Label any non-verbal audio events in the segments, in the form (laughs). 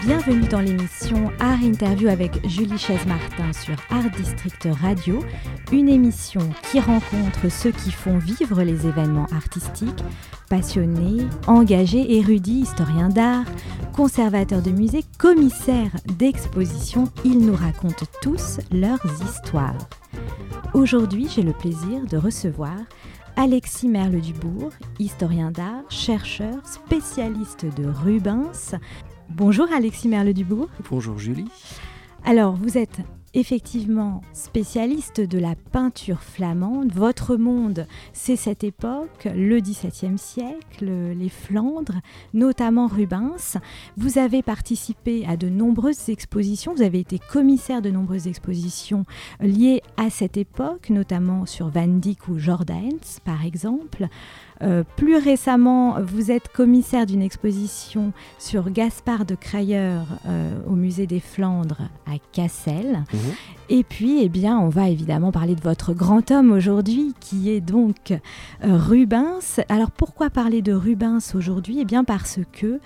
Bienvenue dans l'émission Art Interview avec Julie Chaise-Martin sur Art District Radio, une émission qui rencontre ceux qui font vivre les événements artistiques, passionnés, engagés, érudits, historiens d'art, conservateurs de musées, commissaires d'exposition, ils nous racontent tous leurs histoires. Aujourd'hui, j'ai le plaisir de recevoir Alexis Merle-Dubourg, historien d'art, chercheur, spécialiste de Rubens. Bonjour Alexis Merle-Dubourg. Bonjour Julie. Alors, vous êtes effectivement spécialiste de la peinture flamande. Votre monde, c'est cette époque, le XVIIe siècle, les Flandres, notamment Rubens. Vous avez participé à de nombreuses expositions, vous avez été commissaire de nombreuses expositions liées à cette époque, notamment sur Van Dyck ou Jordaens, par exemple. Euh, plus récemment, vous êtes commissaire d'une exposition sur Gaspard de Crayer euh, au musée des Flandres à Cassel. Mhm. Et puis, eh bien, on va évidemment parler de votre grand homme aujourd'hui, qui est donc euh, Rubens. Alors, pourquoi parler de Rubens aujourd'hui? Eh bien, parce que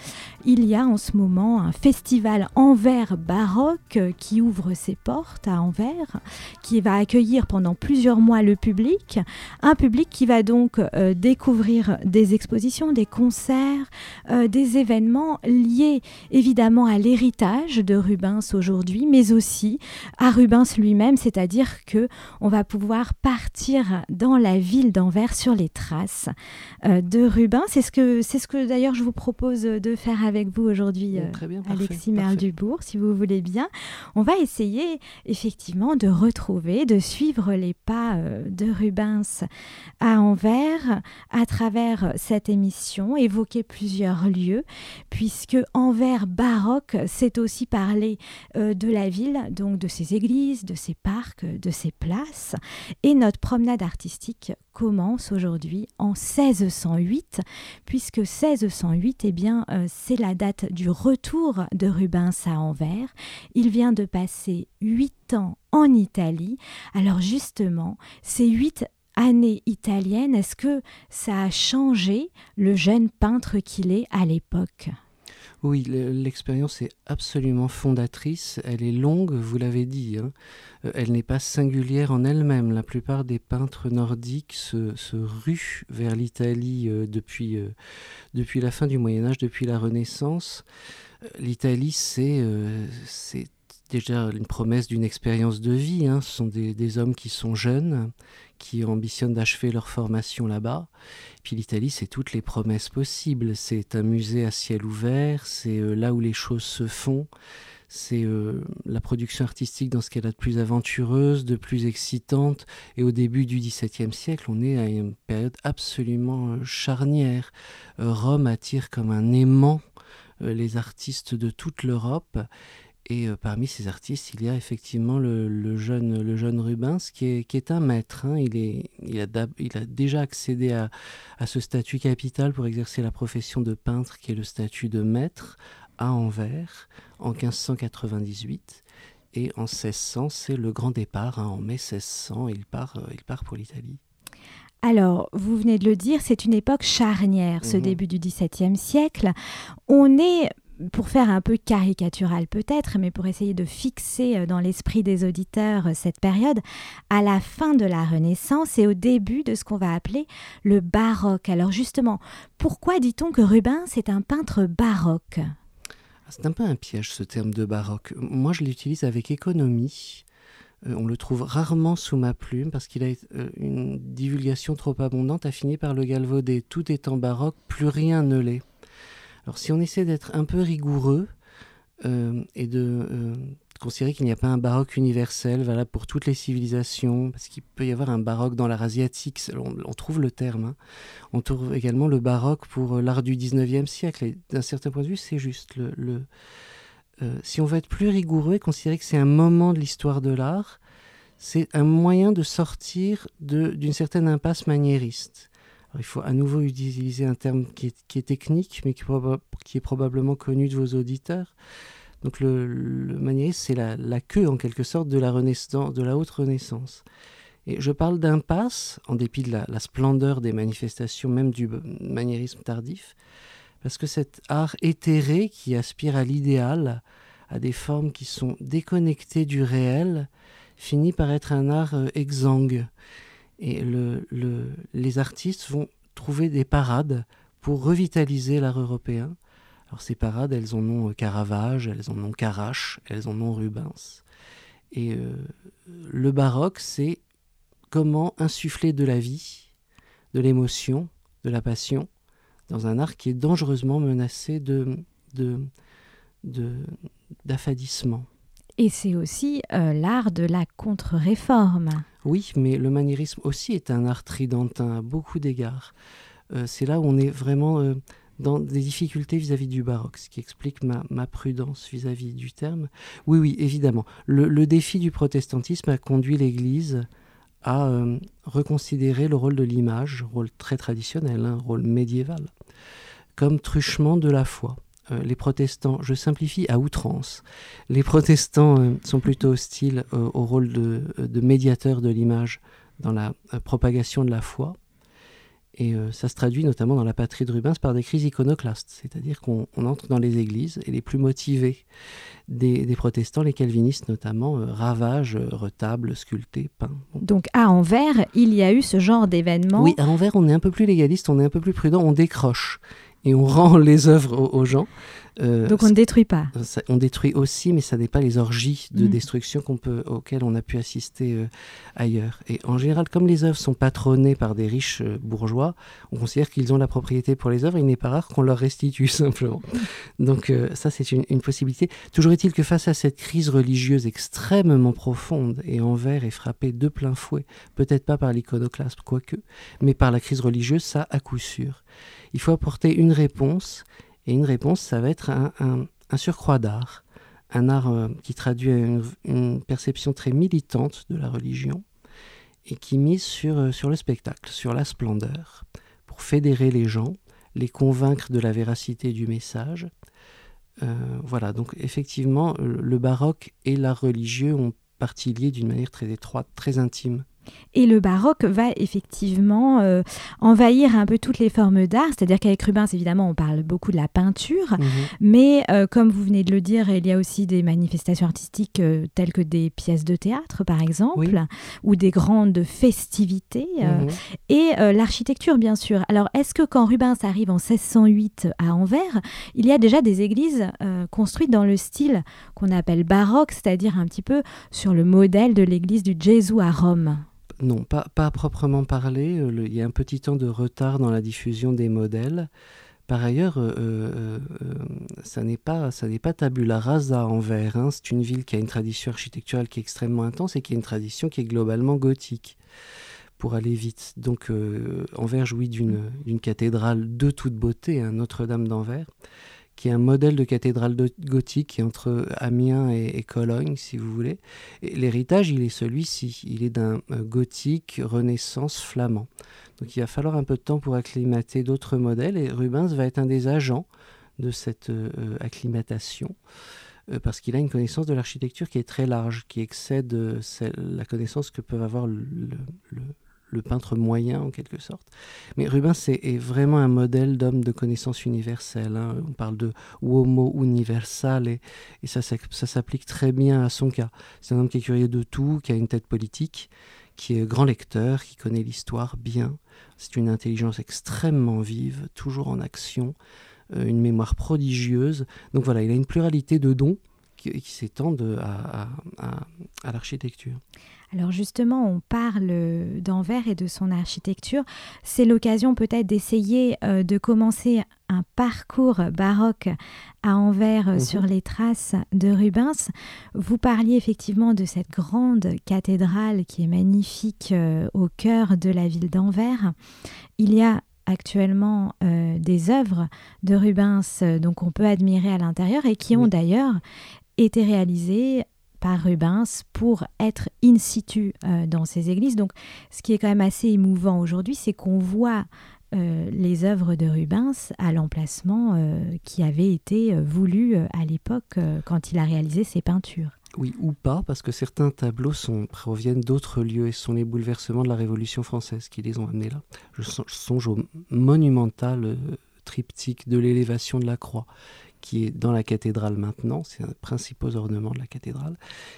il y a en ce moment un festival Anvers baroque qui ouvre ses portes à Anvers, qui va accueillir pendant plusieurs mois le public, un public qui va donc découvrir des expositions, des concerts, euh, des événements liés évidemment à l'héritage de Rubens aujourd'hui, mais aussi à Rubens lui-même, c'est-à-dire que on va pouvoir partir dans la ville d'Anvers sur les traces euh, de Rubens. C'est ce que c'est ce que d'ailleurs je vous propose de faire avec vous aujourd'hui, euh, Alexis Merle-Dubourg, si vous voulez bien. On va essayer effectivement de retrouver, de suivre les pas de Rubens à Anvers à travers cette émission, évoquer plusieurs lieux, puisque Anvers baroque, c'est aussi parler euh, de la ville, donc de ses églises, de ses parcs, de ses places. Et notre promenade artistique commence aujourd'hui en 1608, puisque 1608, eh bien, euh, c'est la date du retour de Rubens à Anvers. Il vient de passer huit ans en Italie. Alors justement, ces huit année italienne, est-ce que ça a changé le jeune peintre qu'il est à l'époque? Oui, l'expérience est absolument fondatrice. Elle est longue, vous l'avez dit. Hein. Euh, elle n'est pas singulière en elle-même. La plupart des peintres nordiques se, ruent vers l'Italie euh, depuis, euh, depuis la fin du Moyen Âge, depuis la Renaissance. L'Italie, c'est déjà une promesse d'une expérience de vie. Hein. Ce sont des, hommes qui sont jeunes, qui ambitionnent d'achever leur formation là-bas. Puis l'Italie, c'est toutes les promesses possibles. C'est un musée à ciel ouvert, c'est euh, là où les choses se font. C'est euh, la production artistique dans ce qu'elle a de plus aventureuse, de plus excitante. Et au début du XVIIe siècle, on est à une période absolument euh, charnière. Rome attire comme un aimant les artistes de toute l'Europe. Et euh, parmi ces artistes, il y a effectivement le, jeune, le jeune Rubens qui est, qui est un maître. Hein. Il, est, il, a, il, a, déjà accédé à, à, ce statut capital pour exercer la profession de peintre qui est le statut de maître à Anvers en 1598. Et en 1600, c'est le grand départ. Hein. En mai 1600, il part, euh, il part pour l'Italie. Alors, vous venez de le dire, c'est une époque charnière, ce mmh début du XVIIe siècle. On est pour faire un peu caricatural peut-être, mais pour essayer de fixer euh, dans l'esprit des auditeurs euh, cette période, à la fin de la Renaissance et au début de ce qu'on va appeler le baroque. Alors justement, pourquoi dit-on que Rubens est un peintre baroque? Ah, C'est un peu un piège ce terme de baroque. Moi je l'utilise avec économie. Euh, on le trouve rarement sous ma plume parce qu'il a une divulgation trop abondante a fini par le galvauder. Tout étant baroque, plus rien ne l'est. Alors si on essaie d'être un peu rigoureux euh, et de euh, considérer qu'il n'y a pas un baroque universel valable pour toutes les civilisations, parce qu'il peut y avoir un baroque dans l'art asiatique, on, trouve le terme. Hein. On trouve également le baroque pour euh, l'art du 19e siècle, et d'un certain point de vue, c'est juste. Le, si on veut être plus rigoureux et considérer que c'est un moment de l'histoire de l'art, c'est un moyen de sortir d'une certaine impasse maniériste il faut à nouveau utiliser un terme qui est, technique, mais qui, est probablement connu de vos auditeurs. Donc le, le c'est la, queue en quelque sorte de la, renaissance, de la haute renaissance. Et je parle d'impasse, en dépit de la, splendeur des manifestations, même du maniérisme tardif, parce que cet art éthéré qui aspire à l'idéal, à des formes qui sont déconnectées du réel, finit par être un art euh, exsangue. Et le, les artistes vont trouver des parades pour revitaliser l'art européen. Alors ces parades, elles en ont euh, Caravage, elles en ont Carache, elles en ont Rubens. Et euh, le baroque, c'est comment insuffler de la vie, de l'émotion, de la passion, dans un art qui est dangereusement menacé de, d'affadissement. Et c'est aussi euh, l'art de la contre-réforme. Oui, mais le maniérisme aussi est un art tridentin à beaucoup d'égards. Euh, c'est là où on est vraiment euh, dans des difficultés vis-à-vis du baroque, ce qui explique ma, prudence vis-à-vis du terme. Oui, oui, évidemment. Le, défi du protestantisme a conduit l'Église à reconsidérer le rôle de l'image, rôle très traditionnel, un hein, rôle médiéval, comme truchement de la foi. Euh, les protestants, je simplifie à outrance, les protestants euh, sont plutôt hostiles euh, au rôle de, médiateur de l'image dans la propagation de la foi. Et ça se traduit notamment dans la patrie de Rubens par des crises iconoclastes, c'est-à-dire qu'on entre dans les églises et les plus motivés des, protestants, les calvinistes notamment, ravagent retables, sculptés, peints. Donc à Anvers, il y a eu ce genre d'événement. Oui, à Anvers, on est un peu plus légaliste, on est un peu plus prudent, on décroche et on rend (laughs) les œuvres aux, gens. Euh, Donc on ne détruit pas. on détruit aussi, mais ça n'est pas les orgies de mm. destruction qu'on peut, auxquelles on a pu assister euh, ailleurs. Et en général, comme les œuvres sont patronnées par des riches euh, bourgeois, on considère qu'ils ont la propriété pour les œuvres. Il n'est pas rare qu'on leur restitue (laughs) simplement. Donc ça, c'est une, une, possibilité. Toujours est-il que face à cette crise religieuse extrêmement profonde, et Anvers est frappé de plein fouet, peut-être pas par l'iconoclasme, quoique, mais par la crise religieuse, ça à coup sûr il faut apporter une réponse, et une réponse, ça va être un, surcroît d'art, un art euh, qui traduit une, perception très militante de la religion, et qui mise sur, euh, sur le spectacle, sur la splendeur, pour fédérer les gens, les convaincre de la véracité du message. Euh, voilà, donc effectivement, le baroque et l'art religieux ont partie liée d'une manière très étroite, très intime. Et le baroque va effectivement euh, envahir un peu toutes les formes d'art, c'est-à-dire qu'avec Rubens, évidemment, on parle beaucoup de la peinture, mhm. mais euh, comme vous venez de le dire, il y a aussi des manifestations artistiques euh, telles que des pièces de théâtre, par exemple, ou des grandes festivités, mhm. et l'architecture, bien sûr. Alors, est-ce que quand Rubens arrive en 1608 à Anvers, il y a déjà des églises construites dans le style qu'on appelle baroque, c'est-à-dire un petit peu sur le modèle de l'église du Jésus à Rome? Non, pas, pas proprement parler. Euh, il y a un petit temps de retard dans la diffusion des modèles. Par ailleurs, euh, euh, ça n'est pas, ça n'est pas tabula rasa Anvers. Hein. C'est une ville qui a une tradition architecturale qui est extrêmement intense et qui a une tradition qui est globalement gothique. Pour aller vite. Donc, Anvers jouit d'une cathédrale de toute beauté, hein, Notre-Dame d'Anvers qui est un modèle de cathédrale gothique entre Amiens et, Cologne, si vous voulez. L'héritage, il est celui-ci. Il est d'un euh, gothique renaissance flamand. Donc il va falloir un peu de temps pour acclimater d'autres modèles et Rubens va être un des agents de cette euh, acclimatation euh, parce qu'il a une connaissance de l'architecture qui est très large, qui excède la connaissance que peuvent avoir le, le peintre moyen en quelque sorte. Mais Rubens est, vraiment un modèle d'homme de connaissance universelle. Hein. On parle de uomo universal et, ça, ça, s'applique très bien à son cas. C'est un homme qui est curieux de tout, qui a une tête politique, qui est grand lecteur, qui connaît l'histoire bien. C'est une intelligence extrêmement vive, toujours en action, euh, une mémoire prodigieuse. Donc voilà, il a une pluralité de dons qui, s'étendent à l'architecture. Alors justement, on parle d'Anvers et de son architecture. C'est l'occasion peut-être d'essayer euh, de commencer un parcours baroque à Anvers mhm. sur les traces de Rubens. Vous parliez effectivement de cette grande cathédrale qui est magnifique euh, au cœur de la ville d'Anvers. Il y a actuellement euh, des œuvres de Rubens donc on peut admirer à l'intérieur et qui ont d'ailleurs été réalisées par Rubens pour être in situ euh, dans ces églises. Donc, ce qui est quand même assez émouvant aujourd'hui, c'est qu'on voit euh, les œuvres de Rubens à l'emplacement euh, qui avait été voulu à l'époque quand il a réalisé ses peintures. Oui, ou pas, parce que certains tableaux proviennent d'autres lieux et sont les bouleversements de la Révolution française qui les ont amenés là. Je songe au monumental triptyque de l'élévation de la croix qui est dans la cathédrale maintenant, c'est un des principaux ornements de la cathédrale,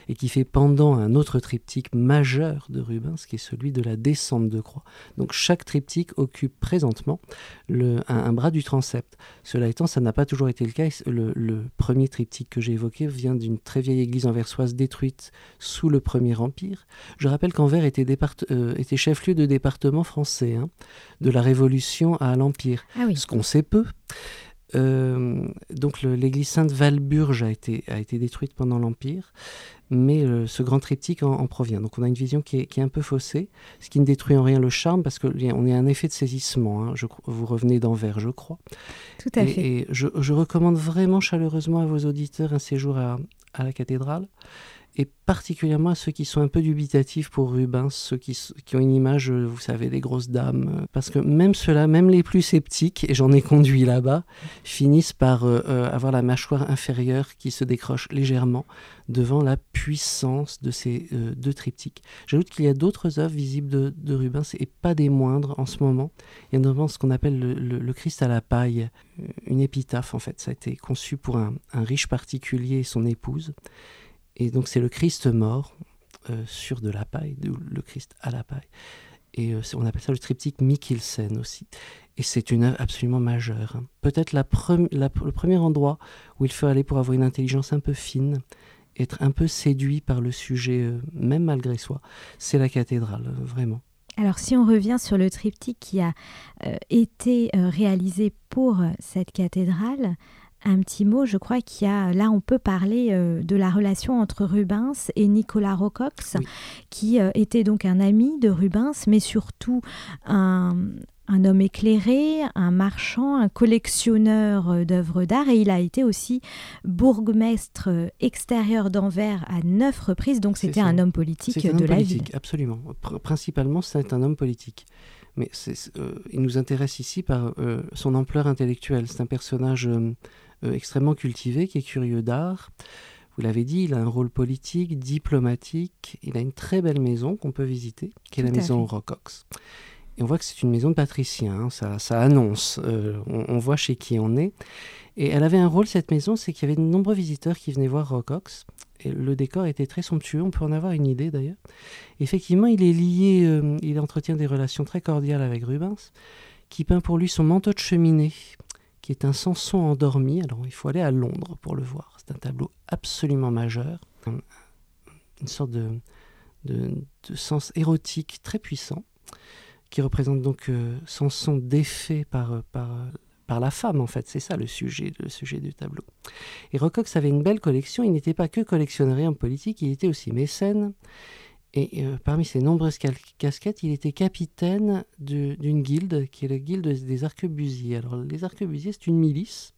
et qui fait pendant un autre triptyque majeur de Rubens, qui est celui de la descente de croix. Donc chaque triptyque occupe présentement le, un, bras du transept. Cela étant, ça n'a pas toujours été le cas. Le, premier triptyque que j'ai évoqué vient d'une très vieille église anversoise détruite sous le Premier Empire. Je rappelle qu'Anvers était, euh, était chef-lieu de département français, hein, de la Révolution à l'Empire, ah ce qu'on sait peu. Euh, donc l'église Sainte-Valburge a été, a été détruite pendant l'Empire, mais euh, ce grand triptyque en, provient. Donc on a une vision qui est, qui est, un peu faussée, ce qui ne détruit en rien le charme, parce qu'on est un effet de saisissement. Hein. Je, vous revenez d'Anvers, je crois. Tout à fait. Et je, je, recommande vraiment chaleureusement à vos auditeurs un séjour à, à la cathédrale et particulièrement à ceux qui sont un peu dubitatifs pour Rubens, ceux qui, ont une image, euh, vous savez, des grosses dames. Euh, parce que même ceux-là, même les plus sceptiques, et j'en ai conduit là-bas, finissent par euh, avoir la mâchoire inférieure qui se décroche légèrement devant la puissance de ces deux triptyques. J'ajoute qu'il y a d'autres œuvres visibles de, Rubens, et pas des moindres en ce moment. Il y a notamment ce qu'on appelle le, Christ à la paille, une épitaphe en fait. Ça a été conçu pour un riche particulier et son épouse. Et donc c'est le Christ mort euh, sur de la paille, le Christ à la paille. Et euh, on appelle ça le triptyque Mikkelsen aussi. Et c'est une œuvre absolument majeure. Hein. Peut-être le premier endroit où il faut aller pour avoir une intelligence un peu fine, être un peu séduit par le sujet, euh, même malgré soi, c'est la cathédrale, vraiment. Alors si on revient sur le triptyque qui a été réalisé pour cette cathédrale, un petit mot, je crois qu'il y a, là on peut parler euh, de la relation entre Rubens et Nicolas Rocox, qui euh, était donc un ami de Rubens, mais surtout un, homme éclairé, un marchand, un collectionneur euh, d'œuvres d'art, et il a été aussi bourgmestre extérieur d'Anvers à neuf reprises, donc c'était un homme politique de la ville. Absolument, principalement c'est un homme politique. Mais il nous intéresse ici par son ampleur intellectuelle. C'est un personnage extrêmement cultivé, qui est curieux d'art. Vous l'avez dit, il a un rôle politique, diplomatique. Il a une très belle maison qu'on peut visiter, qui est la maison Rocox. Et on voit que c'est une maison de patricien, hein. ça, ça, annonce, euh, on, voit chez qui on est. Et elle avait un rôle, cette maison, c'est qu'il y avait de nombreux visiteurs qui venaient voir Rocox. Et le décor était très somptueux, on peut en avoir une idée d'ailleurs. Effectivement, il est lié, euh, il entretient des relations très cordiales avec Rubens, qui peint pour lui son manteau de cheminée, qui est un Samson endormi. Alors il faut aller à Londres pour le voir. C'est un tableau absolument majeur, une sorte de, de, sens érotique très puissant, qui représente donc euh, Samson défait par, par, par la femme en fait. C'est ça le sujet, le sujet du tableau. Et Rocox avait une belle collection. Il n'était pas que collectionneur en politique, il était aussi mécène. Et euh, parmi ses nombreuses casquettes, il était capitaine d'une guilde, qui est la guilde des arquebusiers. Alors, les arquebusiers, c'est une milice.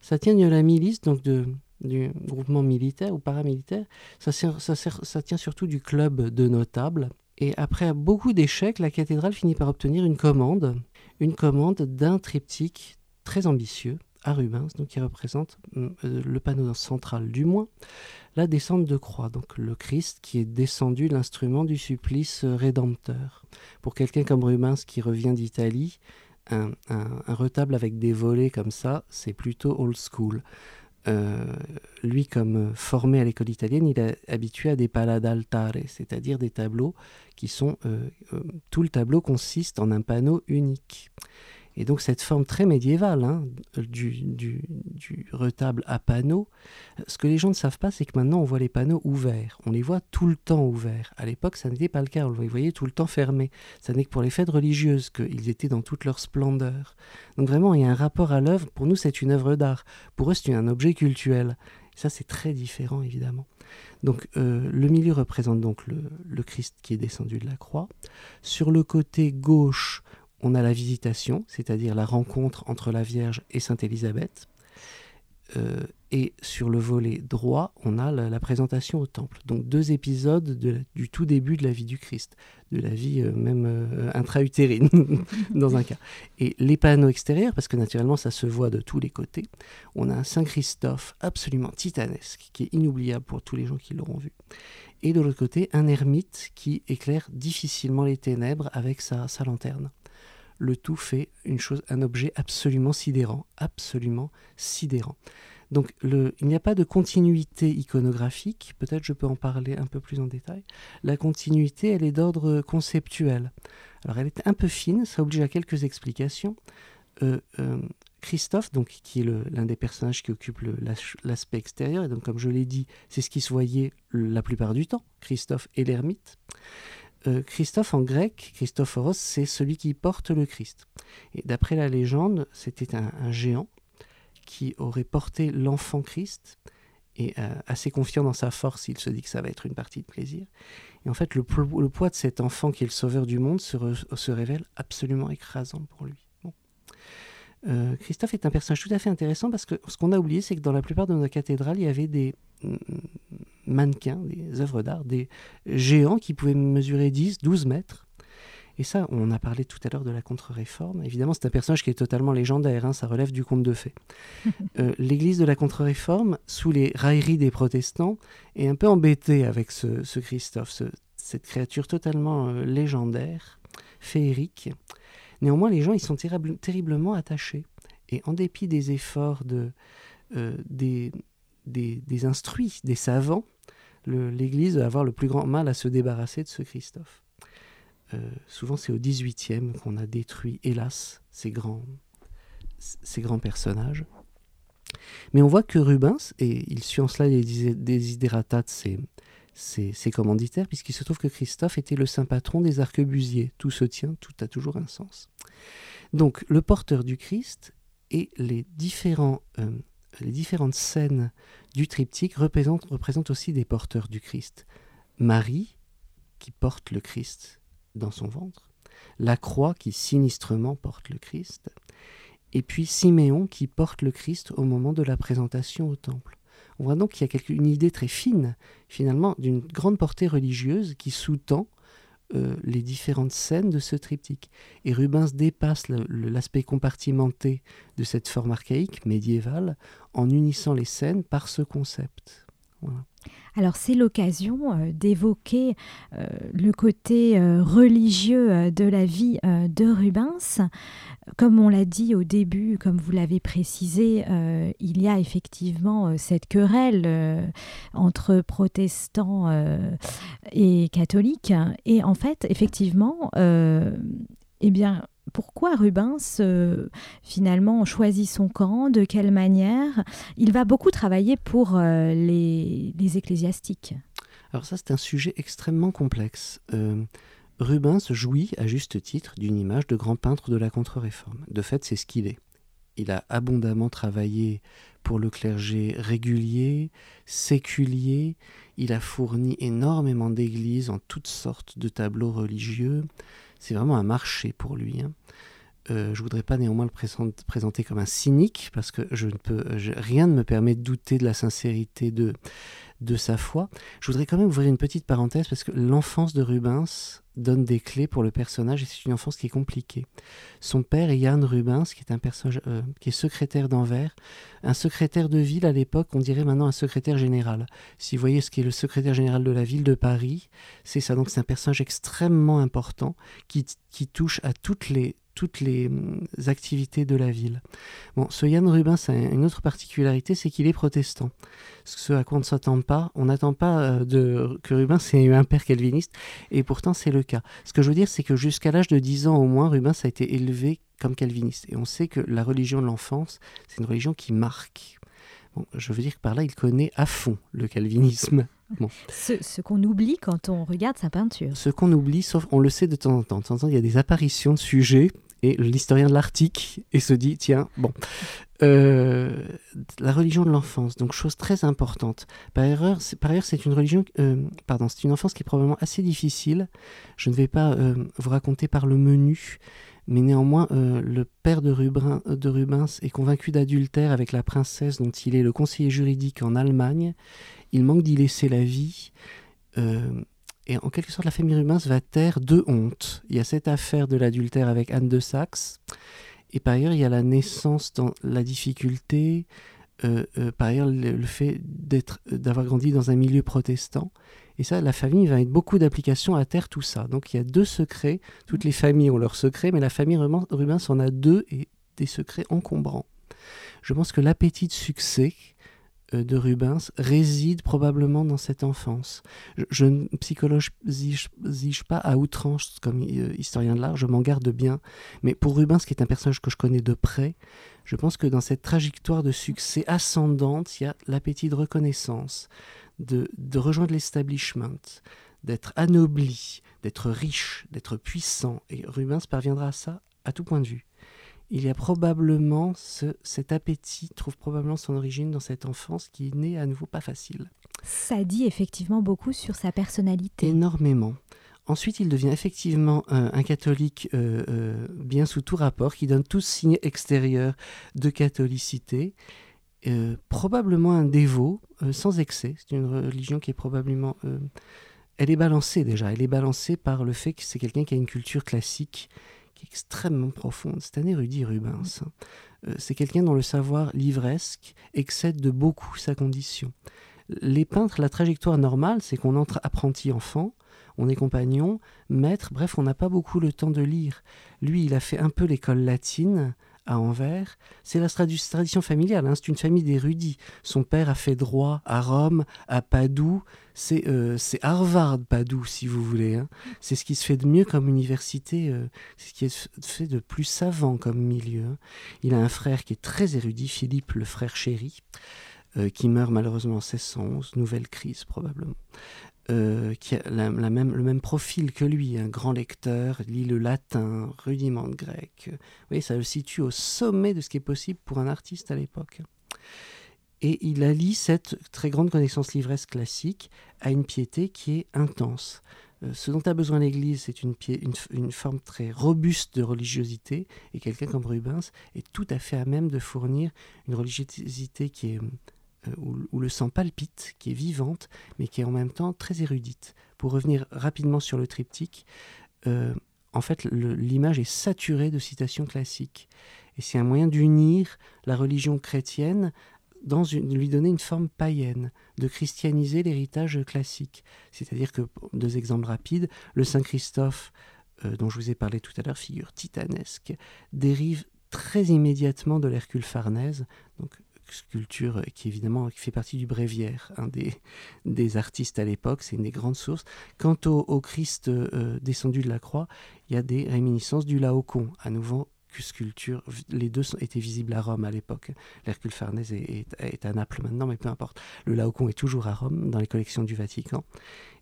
Ça tient de la milice, donc du groupement militaire ou paramilitaire. Ça, ça tient surtout du club de notables. Et après beaucoup d'échecs, la cathédrale finit par obtenir une commande, une commande d'un triptyque très ambitieux à Rubens, donc qui représente mm, euh, le panneau central du moins, la descente de croix, donc le Christ qui est descendu, l'instrument du supplice rédempteur. Pour quelqu'un comme Rubens qui revient d'Italie, un, retable avec des volets comme ça, c'est plutôt old school. Euh, lui, comme formé à l'école italienne, il est habitué à des palades altare, c'est-à-dire des tableaux qui sont... Euh, tout le tableau consiste en un panneau unique. Et donc cette forme très médiévale hein, du, du, retable à panneaux, ce que les gens ne savent pas, c'est que maintenant on voit les panneaux ouverts. On les voit tout le temps ouverts. À l'époque, ça n'était pas le cas. On les voyait tout le temps fermés. Ça n'est que pour les fêtes religieuses qu'ils étaient dans toute leur splendeur. Donc vraiment, il y a un rapport à l'œuvre. Pour nous, c'est une œuvre d'art. Pour eux, c'est un objet cultuel. ça, c'est très différent, évidemment. Donc euh, le milieu représente donc le Christ qui est descendu de la croix. Sur le côté gauche, on a la visitation, c'est-à-dire la rencontre entre la Vierge et Sainte Élisabeth. Euh, et sur le volet droit, on a la, présentation au temple. Donc deux épisodes du tout début de la vie du Christ, de la vie euh, même euh, intra-utérine (laughs) dans un cas. Et les panneaux extérieurs, parce que naturellement ça se voit de tous les côtés, on a un Saint Christophe absolument titanesque, qui est inoubliable pour tous les gens qui l'auront vu. Et de l'autre côté, un ermite qui éclaire difficilement les ténèbres avec sa lanterne. Le tout fait une chose, un objet absolument sidérant, absolument sidérant. Donc il n'y a pas de continuité iconographique, peut-être je peux en parler un peu plus en détail. La continuité, elle est d'ordre conceptuel. Alors elle est un peu fine, ça oblige à quelques explications. Euh, euh, Christophe, donc, qui est l'un des personnages qui occupe l'aspect extérieur, et donc comme je l'ai dit, c'est ce qui se voyait la plupart du temps, Christophe et l'ermite. Euh, Christophe en grec, Christophoros, c'est celui qui porte le Christ. Et d'après la légende, c'était un, géant qui aurait porté l'enfant Christ, et euh, assez confiant dans sa force, il se dit que ça va être une partie de plaisir. Et en fait, le, poids de cet enfant qui est le sauveur du monde se révèle absolument écrasant pour lui. Euh, Christophe est un personnage tout à fait intéressant parce que ce qu'on a oublié, c'est que dans la plupart de nos cathédrales, il y avait des mm, mannequins, des œuvres d'art, des géants qui pouvaient mesurer 10, 12 mètres. Et ça, on a parlé tout à l'heure de la contre-réforme. Évidemment, c'est un personnage qui est totalement légendaire, hein, ça relève du conte de fées. (laughs) Euh, L'église de la contre-réforme, sous les railleries des protestants, est un peu embêtée avec ce, Christophe, cette créature totalement euh, légendaire, féerique, Néanmoins, les gens ils sont terriblement attachés. Et en dépit des efforts de, euh, des, des, instruits, des savants, l'Église va avoir le plus grand mal à se débarrasser de ce Christophe. Euh, souvent, c'est au XVIIIe qu'on a détruit, hélas, ces grands, ces grands personnages. Mais on voit que Rubens, et il suit en cela les desiderata de ses, ses, commanditaires, puisqu'il se trouve que Christophe était le saint patron des arquebusiers. Tout se tient, tout a toujours un sens. Donc le porteur du Christ et les, différents, euh, les différentes scènes du triptyque représentent, représentent aussi des porteurs du Christ. Marie, qui porte le Christ dans son ventre, la croix qui sinistrement porte le Christ, et puis Siméon qui porte le Christ au moment de la présentation au temple. On voit donc qu'il y a une idée très fine, finalement, d'une grande portée religieuse qui sous-tend euh, les différentes scènes de ce triptyque. Et Rubens dépasse l'aspect compartimenté de cette forme archaïque médiévale en unissant les scènes par ce concept. Alors c'est l'occasion euh, d'évoquer euh, le côté euh, religieux de la vie de Rubens. Comme on l'a dit au début, comme vous l'avez précisé, il y a effectivement cette querelle entre protestants et catholiques. Et en fait, effectivement, eh bien, pourquoi Rubens euh, finalement choisit son camp, de quelle manière. Il va beaucoup travailler pour euh, les, ecclésiastiques. Alors ça c'est un sujet extrêmement complexe. Euh, Rubens jouit à juste titre d'une image de grand peintre de la contre-réforme. De fait c'est ce qu'il est. Il a abondamment travaillé pour le clergé régulier, séculier, il a fourni énormément d'églises en toutes sortes de tableaux religieux, c'est vraiment un marché pour lui. Hein. Euh, je voudrais pas néanmoins le présenter comme un cynique, parce que je ne peux, rien ne me permet de douter de la sincérité de, de sa foi. Je voudrais quand même ouvrir une petite parenthèse, parce que l'enfance de Rubens donne des clés pour le personnage, et c'est une enfance qui est compliquée. Son père est Jan Rubens, qui est un personnage euh, qui est secrétaire d'Anvers, un secrétaire de ville à l'époque, on dirait maintenant un secrétaire général. Si vous voyez ce qui est le secrétaire général de la ville de Paris, c'est ça. Donc c'est un personnage extrêmement important qui, qui touche à toutes les toutes les hum, activités de la ville. Bon, ce Yann Rubens a une autre particularité, c'est qu'il est protestant. Ce à quoi on ne s'attend pas, on n'attend pas euh, de, que Rubens ait eu un père calviniste, et pourtant c'est le cas. Ce que je veux dire, c'est que jusqu'à l'âge de 10 ans au moins, Rubens a été élevé comme calviniste. Et on sait que la religion de l'enfance, c'est une religion qui marque. Bon, je veux dire que par là, il connaît à fond le calvinisme. Ce, qu'on oublie quand on regarde sa peinture. Ce qu'on oublie, sauf on le sait de temps en temps. De temps en temps, il y a des apparitions de sujets et l'historien de l'Arctique et se dit tiens, bon. Euh, la religion de l'enfance, donc chose très importante. Par, erreur, par ailleurs, c'est une religion, euh, pardon, c'est une enfance qui est probablement assez difficile. Je ne vais pas euh, vous raconter par le menu, mais néanmoins, le père de, de Rubens est convaincu d'adultère avec la princesse dont il est le conseiller juridique en Allemagne il manque d'y laisser la vie. Euh, et en quelque sorte, la famille Rubens va taire deux hontes. Il y a cette affaire de l'adultère avec Anne de Saxe, et par ailleurs, il y a la naissance dans la difficulté, euh, euh, par ailleurs, le, fait d'avoir grandi dans un milieu protestant. Et ça, la famille va mettre beaucoup d'applications à terre, tout ça. Donc il y a deux secrets. Toutes les familles ont leurs secrets, mais la famille Rubens en a deux et des secrets encombrants. Je pense que l'appétit de succès euh, de Rubens réside probablement dans cette enfance. Je, ne psychologie pas à outrance comme euh, historien de l'art, je m'en garde bien. Mais pour Rubens, qui est un personnage que je connais de près, je pense que dans cette trajectoire de succès ascendante, il y a l'appétit de reconnaissance, de, de rejoindre l'establishment, d'être anobli, d'être riche, d'être puissant. Et Rubens parviendra à ça à tout point de vue il y a probablement cet appétit trouve probablement son origine dans cette enfance qui n'est à nouveau pas facile. Ça dit effectivement beaucoup sur sa personnalité. Énormément. Ensuite, il devient effectivement un, catholique euh, euh, bien sous tout rapport, qui donne tout signe extérieur de catholicité, euh, probablement un dévot, sans excès. C'est une religion qui est probablement... elle est balancée déjà, elle est balancée par le fait que c'est quelqu'un qui a une culture classique extrêmement profonde. C'est un érudit Rubens. Euh, c'est quelqu'un dont le savoir livresque excède de beaucoup sa condition. Les peintres, la trajectoire normale, c'est qu'on entre apprenti enfant, on est compagnon, maître, bref, on n'a pas beaucoup le temps de lire. Lui, il a fait un peu l'école latine, à Anvers. C'est la tradition familiale, hein. c'est une famille d'érudits. Son père a fait droit à Rome, à Padoue. C'est euh, Harvard, Padoue, si vous voulez. Hein. C'est ce qui se fait de mieux comme université, euh, c'est ce qui est fait de plus savant comme milieu. Hein. Il a un frère qui est très érudit, Philippe, le frère chéri. Euh, qui meurt malheureusement en 1611, nouvelle crise probablement. Euh, qui a le même profil que lui, un grand lecteur, lit le latin, rudiment de grec. Vous voyez, ça le situe au sommet de ce qui est possible pour un artiste à l'époque. Et il allie cette très grande connaissance livresque classique à une piété qui est intense. Euh, ce dont a besoin l'Église, c'est une, une, forme très robuste de religiosité, et quelqu'un comme Rubens est tout à fait à même de fournir une religiosité qui est euh, où, le sang palpite, qui est vivante, mais qui est en même temps très érudite. Pour revenir rapidement sur le triptyque, euh, en fait, l'image est saturée de citations classiques. Et c'est un moyen d'unir la religion chrétienne dans lui donner une forme païenne, de christianiser l'héritage classique. C'est-à-dire que, deux exemples rapides, le Saint Christophe, euh, dont je vous ai parlé tout à l'heure, figure titanesque, dérive très immédiatement de l'Hercule Farnèse, sculpture qui évidemment qui fait partie du bréviaire, un des, des artistes à l'époque, c'est une des grandes sources. Quant au, Christ euh, descendu de la croix, il y a des réminiscences du Laocoon, à nouveau sculpture, les deux étaient visibles à Rome à l'époque. L'Hercule Farnèse est, est, à Naples maintenant, mais peu importe. Le Laocoon est toujours à Rome, dans les collections du Vatican.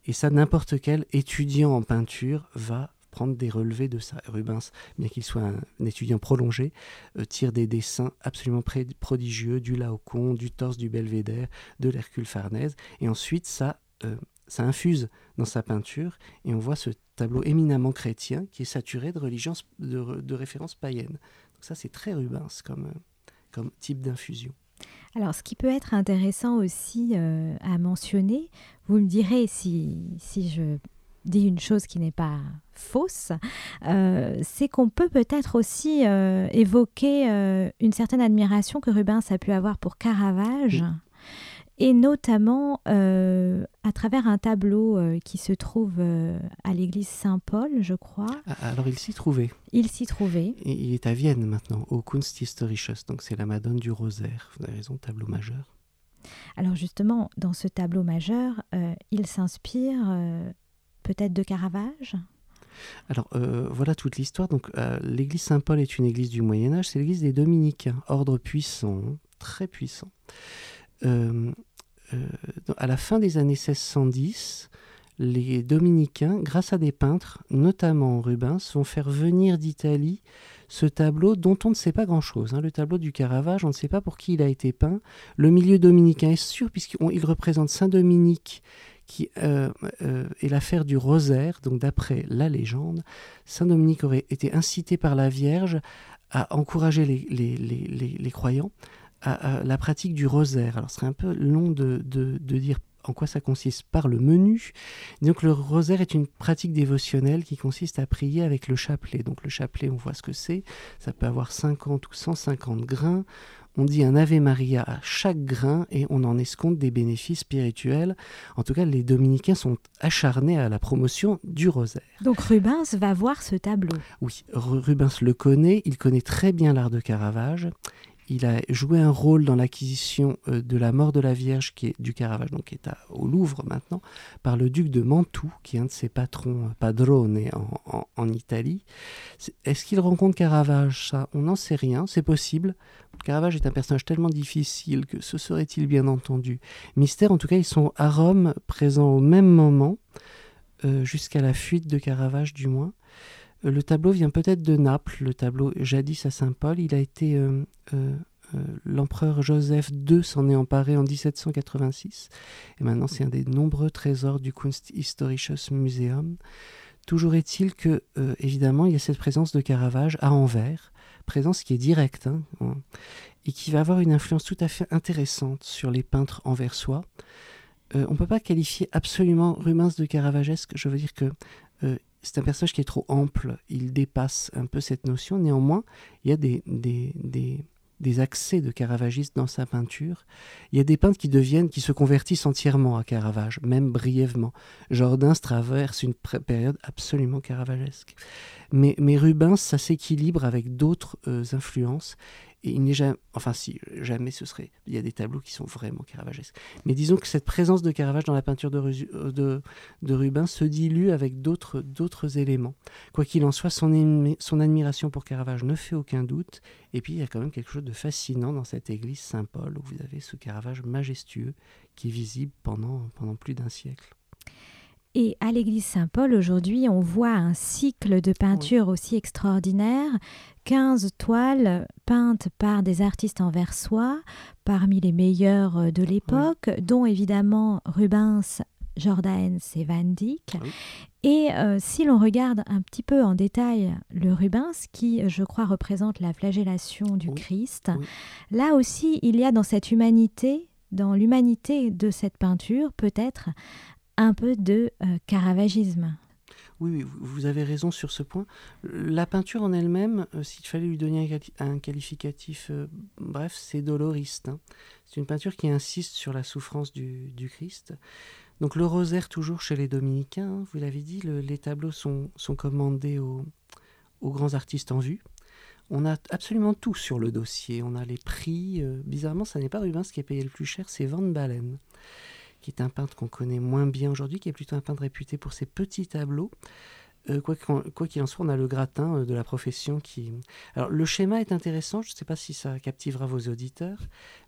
Et ça, n'importe quel étudiant en peinture va prendre des relevés de ça. Rubens, bien qu'il soit un, étudiant prolongé, euh, tire des dessins absolument prodigieux du Laocoon, du torse du Belvédère, de l'Hercule Farnèse, et ensuite ça, euh, ça infuse dans sa peinture, et on voit ce tableau éminemment chrétien qui est saturé de, de, références païennes. Donc ça, c'est très Rubens comme, euh, comme type d'infusion. Alors, ce qui peut être intéressant aussi à mentionner, vous me direz si, si je dit une chose qui n'est pas fausse, euh, c'est qu'on peut peut-être aussi euh, évoquer euh, une certaine admiration que Rubens a pu avoir pour Caravage. Et notamment à travers un tableau qui se trouve à l'église Saint-Paul, je crois. Ah, alors il s'y trouvait. Il s'y trouvait. Et il est à Vienne maintenant, au Kunsthistorisches, donc c'est la Madone du Rosaire. Vous avez raison, tableau majeur. Alors justement, dans ce tableau majeur, il s'inspire peut-être de Caravage? Alors euh, voilà toute l'histoire. Donc euh, l'église Saint-Paul est une église du Moyen Âge, c'est l'église des Dominicains, ordre puissant, très puissant. Euh, à la fin des années 1610, les Dominicains, grâce à des peintres, notamment Rubens, vont faire venir d'Italie ce tableau dont on ne sait pas grand-chose. Hein. Le tableau du Caravage, on ne sait pas pour qui il a été peint. Le milieu dominicain est sûr puisqu'il représente Saint Dominique qui euh, euh, est l'affaire du rosaire. Donc d'après la légende, Saint Dominique aurait été incité par la Vierge à encourager les, les, croyants à, la pratique du rosaire. Alors ce serait un peu long de, dire en quoi ça consiste par le menu. Donc le rosaire est une pratique dévotionnelle qui consiste à prier avec le chapelet. Donc le chapelet, on voit ce que c'est. Ça peut avoir 50 ou 150 grains on dit un Ave Maria à chaque grain et on en escompte des bénéfices spirituels. En tout cas, les dominicains sont acharnés à la promotion du rosaire. Donc Rubens va voir ce tableau. Oui, Rubens le connaît, il connaît très bien l'art de Caravage. Il a joué un rôle dans l'acquisition euh, de la mort de la Vierge qui est du Caravage, donc qui est au Louvre maintenant, par le duc de Mantoue, qui est un de ses patrons euh, padrone en, en, Italie. Est-ce qu'il rencontre Caravage Ça, on n'en sait rien, c'est possible. Caravage est un personnage tellement difficile que ce serait-il bien entendu mystère. En tout cas, ils sont à Rome, présents au même moment, euh, jusqu'à la fuite de Caravage du moins. Euh, le tableau vient peut-être de Naples, le tableau jadis à Saint-Paul. Il a été. Euh, euh, l'empereur Joseph II s'en est emparé en 1786. Et maintenant, c'est un des nombreux trésors du Kunsthistorisches Museum. Toujours est-il que, évidemment, il y a cette présence de Caravage à Anvers, présence qui est directe, hein, et qui va avoir une influence tout à fait intéressante sur les peintres anversois. on ne peut pas qualifier absolument Rubens de caravagesque. Je veux dire que c'est un personnage qui est trop ample, il dépasse un peu cette notion. Néanmoins, il y a des, des, accès de Caravagiste dans sa peinture. Il y a des peintres qui deviennent, qui se convertissent entièrement à Caravage, même brièvement. Jordan traverse une période absolument caravagesque. Mais, mais Rubens, ça s'équilibre avec d'autres euh, influences. Il enfin si, jamais ce serait, il y a des tableaux qui sont vraiment caravagesques. Mais disons que cette présence de Caravage dans la peinture de, euh, de, de Rubens se dilue avec d'autres, d'autres éléments. Quoi qu'il en soit, son, son admiration pour Caravage ne fait aucun doute. Et puis il y a quand même quelque chose de fascinant dans cette église Saint-Paul où vous avez ce Caravage majestueux qui est visible pendant, pendant plus d'un siècle. Et à l'église Saint-Paul, aujourd'hui, on voit un cycle de peinture aussi extraordinaire. 15 toiles peintes par des artistes anversois, parmi les meilleurs euh, de l'époque, dont évidemment Rubens, Jordaens et Van Dyck. Et euh, si l'on regarde un petit peu en détail le Rubens, qui je crois représente la flagellation du Christ, là aussi il y a dans cette humanité, dans l'humanité de cette peinture, peut-être un peu de euh, caravagisme. Oui, vous avez raison sur ce point. La peinture en elle-même, euh, s'il fallait lui donner un, qualificatif euh, bref, c'est doloriste. Hein. C'est une peinture qui insiste sur la souffrance du, Christ. Donc le rosaire toujours chez les dominicains, hein, vous l'avez dit, les tableaux sont, commandés aux, aux, grands artistes en vue. On a absolument tout sur le dossier. On a les prix. bizarrement, ça n'est pas Rubens qui est payé le plus cher, c'est Van Balen qui est un peintre qu'on connaît moins bien aujourd'hui, qui est plutôt un peintre réputé pour ses petits tableaux. Euh, quoi qu'il en soit, on a le gratin euh, de la profession qui... Alors le schéma est intéressant, je ne sais pas si ça captivera vos auditeurs,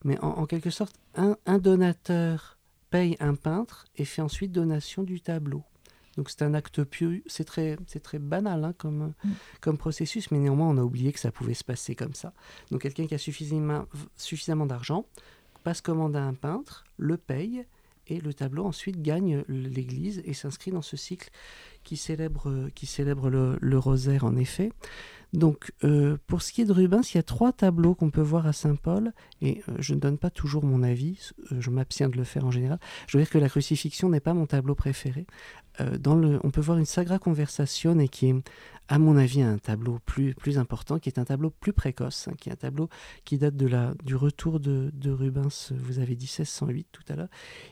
mais en, quelque sorte, un, donateur paye un peintre et fait ensuite donation du tableau. Donc c'est un acte pieux, c'est très, très banal hein, comme, mm. comme processus, mais néanmoins on a oublié que ça pouvait se passer comme ça. Donc quelqu'un qui a suffisamment, suffisamment d'argent passe commande à un peintre, le paye, et le tableau ensuite gagne l'église et s'inscrit dans ce cycle qui célèbre, le, rosaire en effet. Donc euh, pour ce qui est de Rubens, il y a trois tableaux qu'on peut voir à Saint-Paul et euh, je ne donne pas toujours mon avis, euh, je m'abstiens de le faire en général. Je veux dire que la crucifixion n'est pas mon tableau préféré. on peut voir une Sagra Conversation et qui est à mon avis, un tableau plus, important, qui est un tableau plus précoce, hein, qui est un tableau qui date de la, du retour de, Rubens, vous avez dit 1608 tout à l'heure.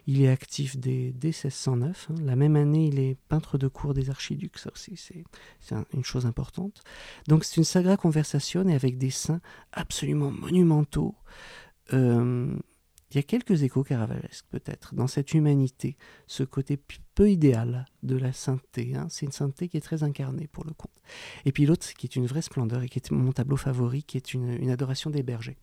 Il est actif dès, 1609. Hein. La même année, il est peintre de cour des archiducs, c'est une chose importante. Donc c'est une Sagra Conversation et avec des saints absolument monumentaux. Euh, il y a quelques échos caravagesques peut-être dans cette humanité, ce côté peu idéal de la sainteté. Hein. C'est une sainteté qui est très incarnée pour le compte. Et puis l'autre qui est une vraie splendeur et qui est mon tableau favori, qui est une, adoration des bergers.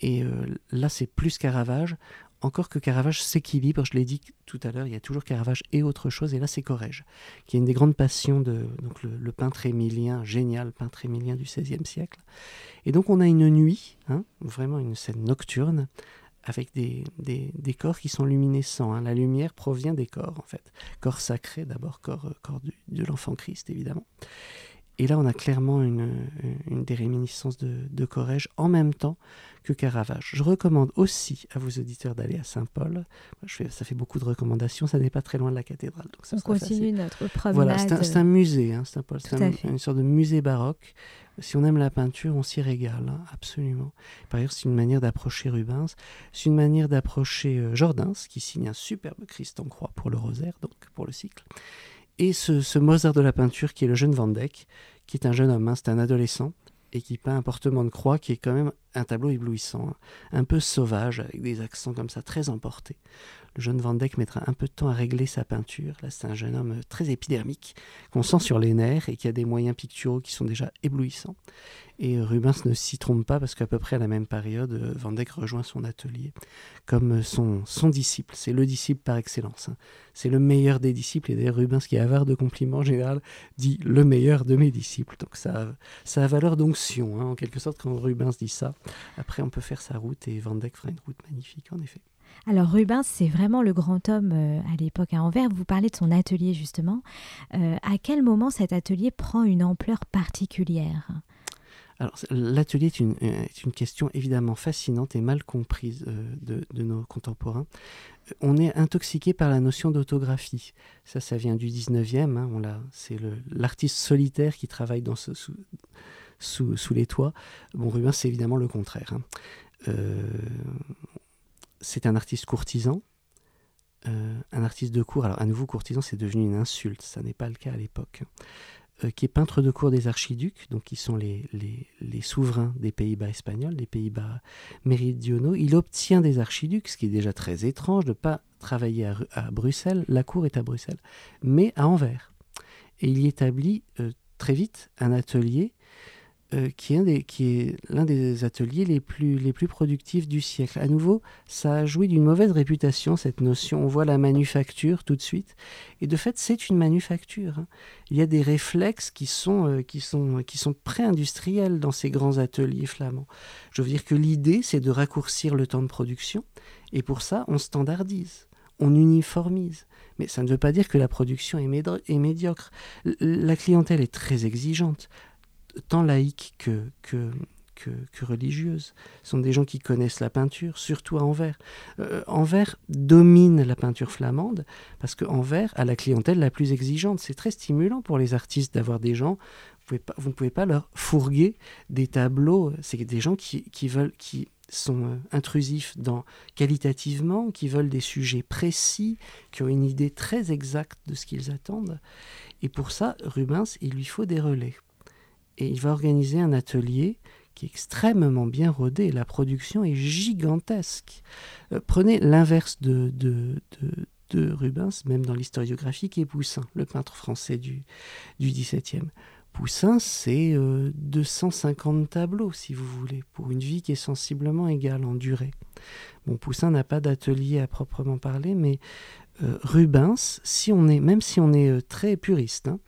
Et euh, là, c'est plus Caravage. Encore que Caravage s'équilibre, je l'ai dit tout à l'heure, il y a toujours Caravage et autre chose, et là c'est Corrège, qui est une des grandes passions de donc le, peintre émilien, génial peintre émilien du XVIe siècle. Et donc on a une nuit, hein, vraiment une scène nocturne, avec des, des, corps qui sont luminescents. Hein. La lumière provient des corps, en fait. Corps sacré, d'abord, corps, euh, corps de l'enfant Christ, évidemment. Et là, on a clairement une, une des réminiscences de, de Corrège en même temps que Caravage. Je recommande aussi à vos auditeurs d'aller à Saint-Paul. Ça fait beaucoup de recommandations, ça n'est pas très loin de la cathédrale. Donc ça on continue notre promenade. Voilà, c'est un, musée, hein, Saint-Paul, c'est une sorte de musée baroque. Si on aime la peinture, on s'y régale, hein, absolument. Par ailleurs, c'est une manière d'approcher Rubens, c'est une manière d'approcher euh, qui signe un superbe Christ en croix pour le rosaire, donc pour le cycle. Et ce, Mozart de la peinture qui est le jeune Van Dyck, qui est un jeune homme, hein, c'est un adolescent, et qui peint un portement de croix qui est quand même un tableau éblouissant, hein. un peu sauvage, avec des accents comme ça très emportés. Jeune Van Dyck mettra un peu de temps à régler sa peinture. Là, c'est un jeune homme très épidermique, qu'on sent sur les nerfs et qui a des moyens picturaux qui sont déjà éblouissants. Et Rubens ne s'y trompe pas parce qu'à peu près à la même période, Van Dyck rejoint son atelier comme son, disciple. C'est le disciple par excellence. Hein. C'est le meilleur des disciples. Et d'ailleurs, Rubens, qui est avare de compliments en général, dit le meilleur de mes disciples. Donc ça, ça a valeur d'onction, hein, en quelque sorte, quand Rubens dit ça. Après, on peut faire sa route et Van Dyck fera une route magnifique, en effet. Alors Rubens, c'est vraiment le grand homme euh, à l'époque à Anvers. Vous parlez de son atelier justement. Euh, à quel moment cet atelier prend une ampleur particulière? Alors, l'atelier est une, est une, question évidemment fascinante et mal comprise euh, de, nos contemporains. On est intoxiqué par la notion d'autographie. Ça, ça vient du 19e. Hein, c'est l'artiste solitaire qui travaille dans ce, sous, les toits. Bon, Rubens, c'est évidemment le contraire. Hein. C'est un artiste courtisan, euh, un artiste de cour. Alors, à nouveau, courtisan, c'est devenu une insulte. Ça n'est pas le cas à l'époque. Euh, qui est peintre de cour des archiducs, donc qui sont les, les, souverains des Pays-Bas espagnols, des Pays-Bas méridionaux. Il obtient des archiducs, ce qui est déjà très étrange de ne pas travailler à, Bruxelles. La cour est à Bruxelles, mais à Anvers. Et il y établit euh, très vite un atelier euh, qui est, l'un des ateliers les plus, productifs du siècle. À nouveau, ça a joué d'une mauvaise réputation, cette notion. On voit la manufacture tout de suite. Et de fait, c'est une manufacture. Hein. Il y a des réflexes qui sont, euh, qui sont, pré-industriels dans ces grands ateliers flamands. Je veux dire que l'idée, c'est de raccourcir le temps de production. Et pour ça, on standardise, on uniformise. Mais ça ne veut pas dire que la production est médiocre. La clientèle est très exigeante tant laïques que, que, que, religieuses. Ce sont des gens qui connaissent la peinture, surtout à Anvers. Euh, Anvers domine la peinture flamande parce que Anvers a la clientèle la plus exigeante. C'est très stimulant pour les artistes d'avoir des gens. Vous, pouvez pas, vous ne pouvez pas leur fourguer des tableaux. C'est des gens qui, qui veulent, qui sont euh, intrusifs dans, qualitativement, qui veulent des sujets précis, qui ont une idée très exacte de ce qu'ils attendent. Et pour ça, Rubens, il lui faut des relais et il va organiser un atelier qui est extrêmement bien rodé. La production est gigantesque. Euh, prenez l'inverse de, de, de, Rubens, même dans l'historiographie, qui est Poussin, le peintre français du, du XVIIe. Poussin, c'est 250 euh, tableaux, si vous voulez, pour une vie qui est sensiblement égale en durée. Bon, Poussin n'a pas d'atelier à proprement parler, mais Rubens, si on est, même si on est euh, très puriste, hein,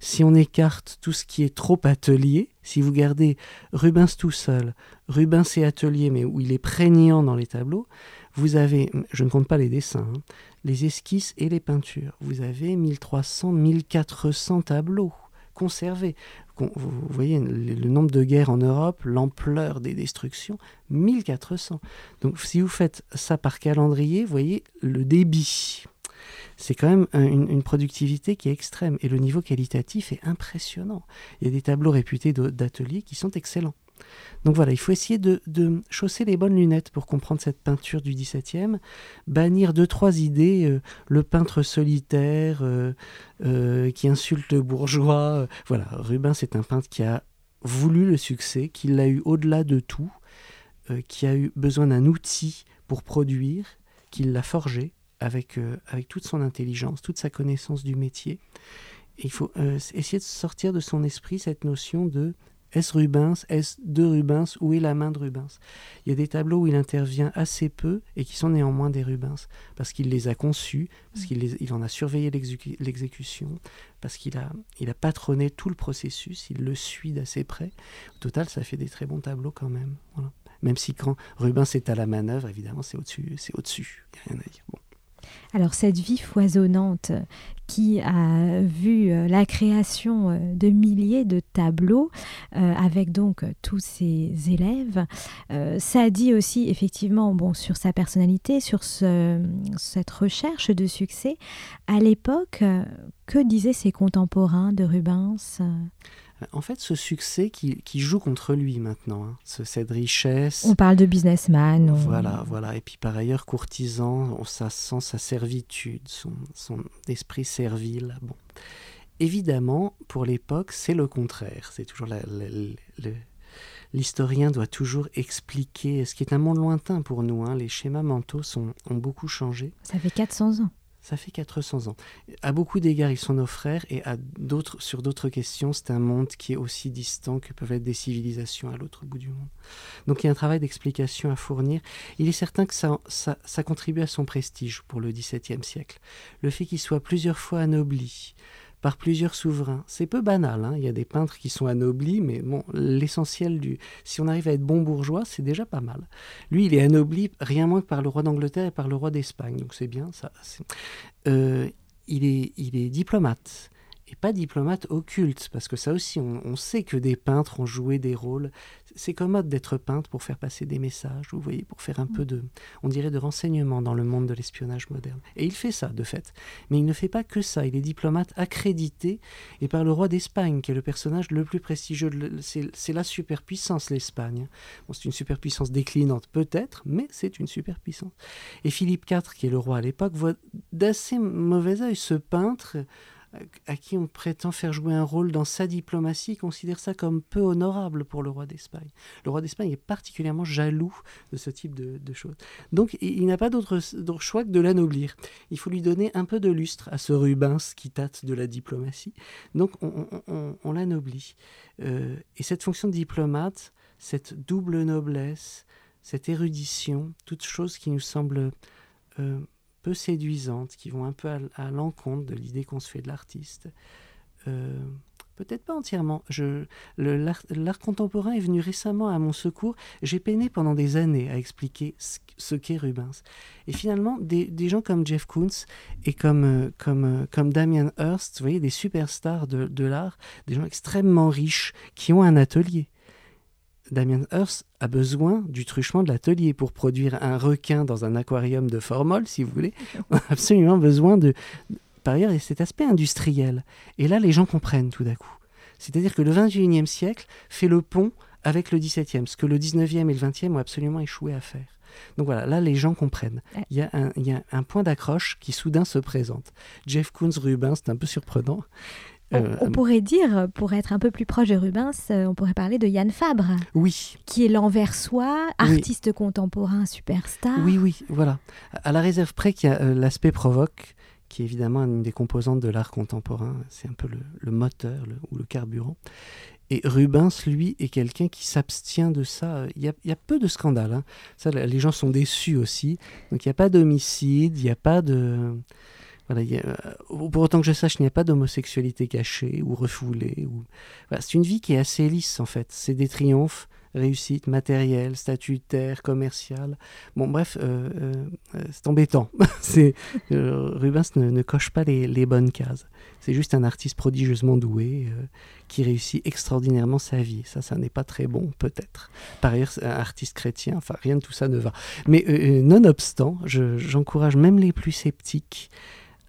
si on écarte tout ce qui est trop atelier, si vous gardez Rubens tout seul, Rubens et atelier, mais où il est prégnant dans les tableaux, vous avez, je ne compte pas les dessins, hein, les esquisses et les peintures. Vous avez 1300, 1400 tableaux conservés. Vous voyez le nombre de guerres en Europe, l'ampleur des destructions, 1400. Donc si vous faites ça par calendrier, vous voyez le débit c'est quand même une, productivité qui est extrême et le niveau qualitatif est impressionnant. Il y a des tableaux réputés d'ateliers qui sont excellents. Donc voilà, il faut essayer de, chausser les bonnes lunettes pour comprendre cette peinture du XVIIe, bannir deux, trois idées, euh, le peintre solitaire euh, euh, qui insulte le bourgeois. voilà, Rubens c'est un peintre qui a voulu le succès, qui l'a eu au-delà de tout, qui a eu besoin d'un outil pour produire, qui l'a forgé, avec, euh, avec toute son intelligence, toute sa connaissance du métier. il faut euh, essayer de sortir de son esprit cette notion de est-ce Rubens Est-ce de Rubens Où est la main de Rubens Il y a des tableaux où il intervient assez peu et qui sont néanmoins des Rubens, parce qu'il les a conçus, parce qu'il il en a surveillé l'exécution, parce qu'il a, il a patronné tout le processus, il le suit d'assez près. Au total, ça fait des très bons tableaux quand même. Même si quand Rubens est à la manœuvre, évidemment, c'est au-dessus. C'est au-dessus. Il n'y a rien à dire. Bon. Alors cette vie foisonnante qui a vu euh, la création euh, de milliers de tableaux avec donc tous ses élèves. ça dit aussi effectivement bon, sur sa personnalité, sur ce, cette recherche de succès. À l'époque, que disaient ses contemporains de Rubens? En fait, ce succès qui, joue contre lui maintenant, hein, cette richesse. On parle de businessman. Voilà, voilà. Et puis par ailleurs, courtisan, ça sent sa servitude, son, esprit servile. Bon. Évidemment, pour l'époque, c'est le contraire. C'est toujours L'historien doit toujours expliquer, ce qui est un monde lointain pour nous. Hein. Les schémas mentaux sont, ont beaucoup changé. Ça fait 400 ans. Ça fait 400 ans. À beaucoup d'égards, ils sont nos frères, et à d'autres, sur d'autres questions, c'est un monde qui est aussi distant que peuvent être des civilisations à l'autre bout du monde. Donc il y a un travail d'explication à fournir. Il est certain que ça, ça, ça contribue à son prestige pour le XVIIe siècle. Le fait qu'il soit plusieurs fois anobli, par plusieurs souverains. C'est peu banal, hein. il y a des peintres qui sont anoblis, mais bon, l'essentiel du... Si on arrive à être bon bourgeois, c'est déjà pas mal. Lui, il est anobli rien moins que par le roi d'Angleterre et par le roi d'Espagne, donc c'est bien ça. Euh, il, est, il est diplomate et pas diplomate occulte, parce que ça aussi, on, sait que des peintres ont joué des rôles. C'est commode d'être peintre pour faire passer des messages, vous voyez, pour faire un mm. peu de, on dirait, de renseignement dans le monde de l'espionnage moderne. Et il fait ça, de fait. Mais il ne fait pas que ça. Il est diplomate accrédité, et par le roi d'Espagne, qui est le personnage le plus prestigieux. C'est la superpuissance, l'Espagne. Bon, c'est une superpuissance déclinante, peut-être, mais c'est une superpuissance. Et Philippe IV, qui est le roi à l'époque, voit d'assez mauvais œil ce peintre à qui on prétend faire jouer un rôle dans sa diplomatie, considère ça comme peu honorable pour le roi d'Espagne. Le roi d'Espagne est particulièrement jaloux de ce type de, choses. Donc il, n'a pas d'autre choix que de l'anoblir. Il faut lui donner un peu de lustre à ce Rubens qui tâte de la diplomatie. Donc on, l'anoblit. Euh, et cette fonction de diplomate, cette double noblesse, cette érudition, toutes choses qui nous semblent... Euh, peu séduisantes, qui vont un peu à, l'encontre de l'idée qu'on se fait de l'artiste. Euh, peut-être pas entièrement. L'art, contemporain est venu récemment à mon secours. J'ai peiné pendant des années à expliquer ce, qu'est Rubens. Et finalement, des, gens comme Jeff Koons et comme, euh, comme, euh, comme Damien Hirst, vous voyez, des superstars de, de l'art, des gens extrêmement riches qui ont un atelier. Damien Hirst a besoin du truchement de l'atelier pour produire un requin dans un aquarium de formol, si vous voulez. (laughs) On a absolument besoin de. Par ailleurs, il y a cet aspect industriel. Et là, les gens comprennent tout d'un coup. C'est-à-dire que le 21e siècle fait le pont avec le 17e, ce que le 19e et le 20e ont absolument échoué à faire. Donc voilà, là les gens comprennent. Il y a un, il y a un point d'accroche qui soudain se présente. Jeff Koons Rubin, c'est un peu surprenant. Euh, on, pourrait dire, pour être un peu plus proche de Rubens, euh, on pourrait parler de Yann Fabre. Oui. Qui est l'envers-soi, artiste contemporain, superstar. Oui, oui, voilà. À la réserve près qu'il y a euh, l'aspect provoque, qui est évidemment une des composantes de l'art contemporain. C'est un peu le, moteur ou le carburant. Et Rubens, lui, est quelqu'un qui s'abstient de ça. Il y, a, peu de scandales. Hein. Ça, les gens sont déçus aussi. Donc il n'y a pas d'homicide, il n'y a pas de... Euh, pour autant que je sache, il n'y a pas d'homosexualité cachée ou refoulée. Ou... c'est une vie qui est assez lisse en fait. C'est des triomphes, réussites matérielles, statutaires, commerciales. Bon, bref, euh, euh, c'est embêtant. (laughs) c'est, Rubens ne, coche pas les, bonnes cases. C'est juste un artiste prodigieusement doué qui réussit extraordinairement sa vie. Ça, ça n'est pas très bon, peut-être. Par ailleurs, un artiste chrétien, enfin, rien de tout ça ne va. Mais nonobstant, j'encourage même les plus sceptiques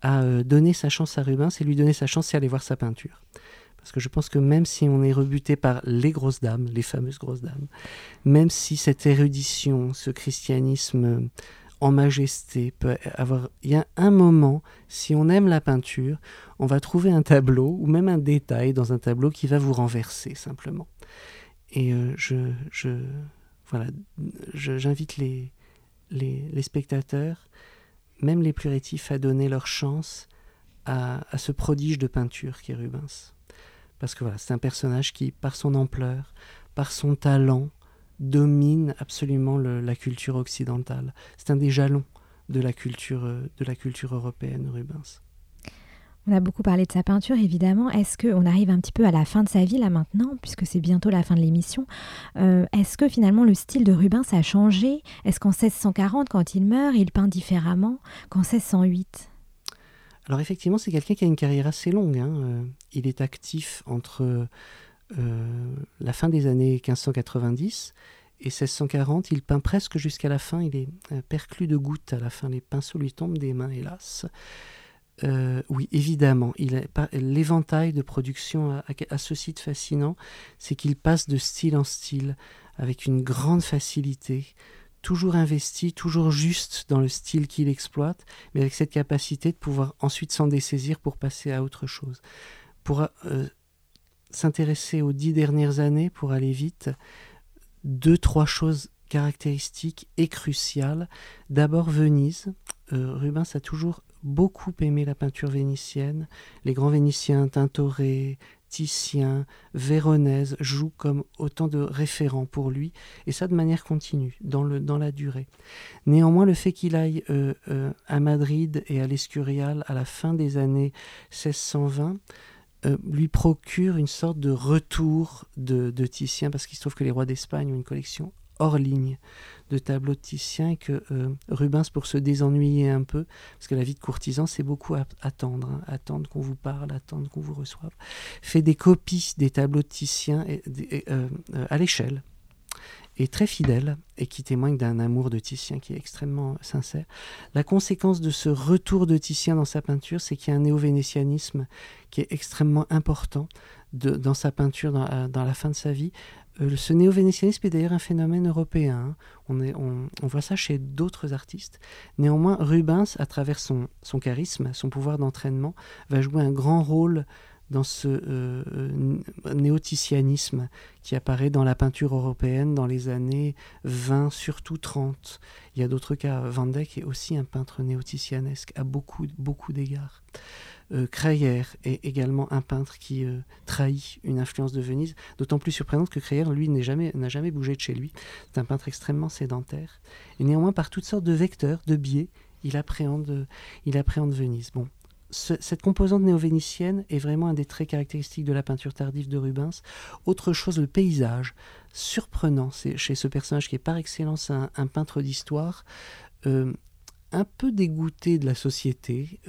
à euh, donner sa chance à Rubens et lui donner sa chance, c'est aller voir sa peinture. Parce que je pense que même si on est rebuté par les grosses dames, les fameuses grosses dames, même si cette érudition, ce christianisme en majesté peut avoir... Il y a un moment, si on aime la peinture, on va trouver un tableau ou même un détail dans un tableau qui va vous renverser simplement. Et euh, je, je, voilà, j'invite les, les spectateurs même les plus rétifs, à donner leur chance à, ce prodige de peinture qui est Rubens. Parce que voilà, c'est un personnage qui, par son ampleur, par son talent, domine absolument la culture occidentale. C'est un des jalons de la culture, de la culture européenne, Rubens. On a beaucoup parlé de sa peinture, évidemment. Est-ce qu'on arrive un petit peu à la fin de sa vie, là, maintenant, puisque c'est bientôt la fin de l'émission euh, Est-ce que finalement le style de Rubens a changé? Est-ce qu'en 1640, quand il meurt, il peint différemment qu'en 1608 Alors effectivement, c'est quelqu'un qui a une carrière assez longue. Hein. il est actif entre la fin des années 1590 et 1640, il peint presque jusqu'à la fin, il est perclus de gouttes à la fin, les pinceaux lui tombent des mains, hélas. Euh, oui, évidemment. L'éventail de production a, ce site fascinant, c'est qu'il passe de style en style avec une grande facilité, toujours investi, toujours juste dans le style qu'il exploite, mais avec cette capacité de pouvoir ensuite s'en dessaisir pour passer à autre chose. Pour euh, s'intéresser aux dix dernières années, pour aller vite, deux, trois choses caractéristiques et cruciales. D'abord Venise. Euh, Rubens a toujours beaucoup aimé la peinture vénitienne. Les grands Vénitiens, Tintoret, Titien, Véronèse jouent comme autant de référents pour lui, et ça de manière continue, dans, le, dans la durée. Néanmoins, le fait qu'il aille euh, euh, à Madrid et à l'Escurial à la fin des années 1620 euh, lui procure une sorte de retour de, de Titien, parce qu'il se trouve que les rois d'Espagne ont une collection hors ligne de Titien que euh, Rubens, pour se désennuyer un peu, parce que la vie de courtisan, c'est beaucoup attendre, hein, attendre qu'on vous parle, attendre qu'on vous reçoive, fait des copies des tableaux de Titien et, euh, euh, à l'échelle, et très fidèle, et qui témoigne d'un amour de Titien qui est extrêmement sincère. La conséquence de ce retour de Titien dans sa peinture, c'est qu'il y a un néo-vénétianisme qui est extrêmement important dans sa peinture dans la fin de sa vie, euh, ce néo-vénétianisme est d'ailleurs un phénomène européen. Hein. On, voit ça chez d'autres artistes. Néanmoins, Rubens, à travers son, charisme, son pouvoir d'entraînement, va jouer un grand rôle dans ce euh, euh, néoticianisme qui apparaît dans la peinture européenne dans les années 20, surtout 30. Il y a d'autres cas. Van Dyck est aussi un peintre néoticianesque à beaucoup, beaucoup d'égards. Euh, Crayer est également un peintre qui euh, trahit une influence de Venise, d'autant plus surprenante que Crayer, lui, n'a jamais, jamais bougé de chez lui. C'est un peintre extrêmement sédentaire. Et néanmoins, par toutes sortes de vecteurs, de biais, il appréhende, il appréhende Venise. Bon, cette composante néo-vénitienne est vraiment un des traits caractéristiques de la peinture tardive de Rubens. Autre chose, le paysage, surprenant chez ce personnage qui est par excellence un, peintre d'histoire, euh, un peu dégoûté de la société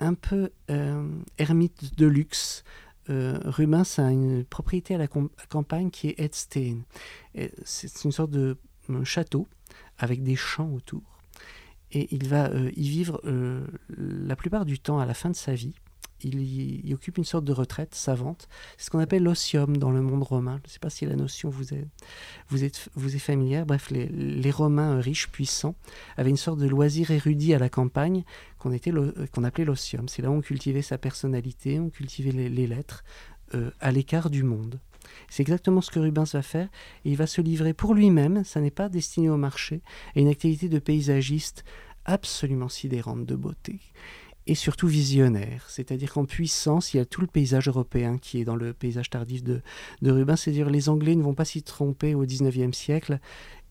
un peu euh, ermite de luxe. Euh, Rubens a une propriété à la campagne qui est Edstein. C'est une sorte de euh, château avec des champs autour. Et il va y vivre la plupart du temps à la fin de sa vie il, y, occupe une sorte de retraite savante. C'est ce qu'on appelle l'osium dans le monde romain. Je ne sais pas si la notion vous est, familière. Bref, les, Romains riches, puissants, avaient une sorte de loisir érudit à la campagne qu'on qu'on appelait l'osium. C'est là où on cultivait sa personnalité, on cultivait les, lettres, euh, à l'écart du monde. C'est exactement ce que Rubens va faire il va se livrer pour lui-même, ça n'est pas destiné au marché, à une activité de paysagiste absolument sidérante de beauté et surtout visionnaire. C'est-à-dire qu'en puissance, il y a tout le paysage européen qui est dans le paysage tardif de, de Rubens. C'est-à-dire les Anglais ne vont pas s'y tromper au XIXe siècle.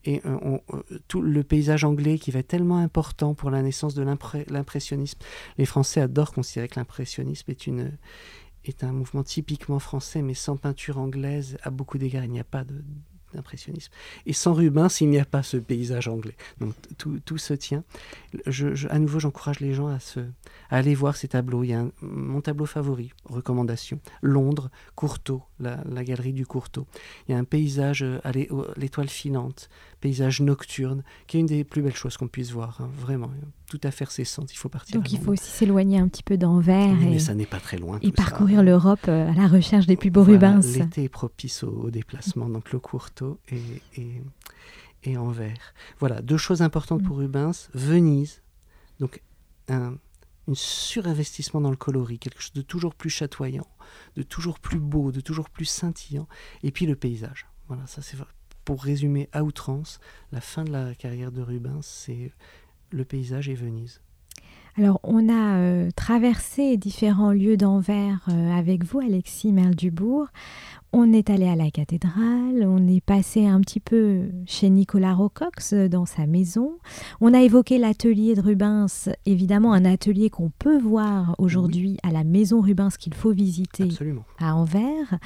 Et euh, euh, tout le paysage anglais qui va être tellement important pour la naissance de l'impressionnisme. Les Français adorent considérer que l'impressionnisme est, est un mouvement typiquement français, mais sans peinture anglaise, à beaucoup d'égards, il n'y a pas de, d'impressionnisme. Et sans Rubens, il n'y a pas ce paysage anglais. Donc tout, tout se tient. Je, à nouveau, j'encourage les gens à, se, aller voir ces tableaux. Il y a mon tableau favori, recommandation, Londres, Courtauld, la, la, galerie du Courtauld. Il y a un paysage euh, à l'étoile filante, paysage nocturne, qui est une des plus belles choses qu'on puisse voir. Hein. vraiment, tout à fait cessante. Il faut partir. Donc il faut aussi s'éloigner un petit peu d'envers. et, mais ça n'est pas très loin. Et parcourir l'Europe euh, à la recherche des plus beaux Rubens. L'été est propice au, déplacement, donc le Courtauld et, et, et Anvers. Voilà, deux choses importantes pour mm. Rubens. Venise, donc un, une surinvestissement dans le coloris, quelque chose de toujours plus chatoyant, de toujours plus beau, de toujours plus scintillant, et puis le paysage. Voilà, ça c'est pour résumer à outrance, la fin de la carrière de Rubens, c'est le paysage et Venise. Alors, on a euh, traversé différents lieux d'Anvers euh, avec vous, Alexis Merle-Dubourg. On est allé à la cathédrale, on est passé un petit peu chez Nicolas Rocox euh, dans sa maison. On a évoqué l'atelier de Rubens, évidemment un atelier qu'on peut voir aujourd'hui à la maison Rubens qu'il faut visiter à Anvers.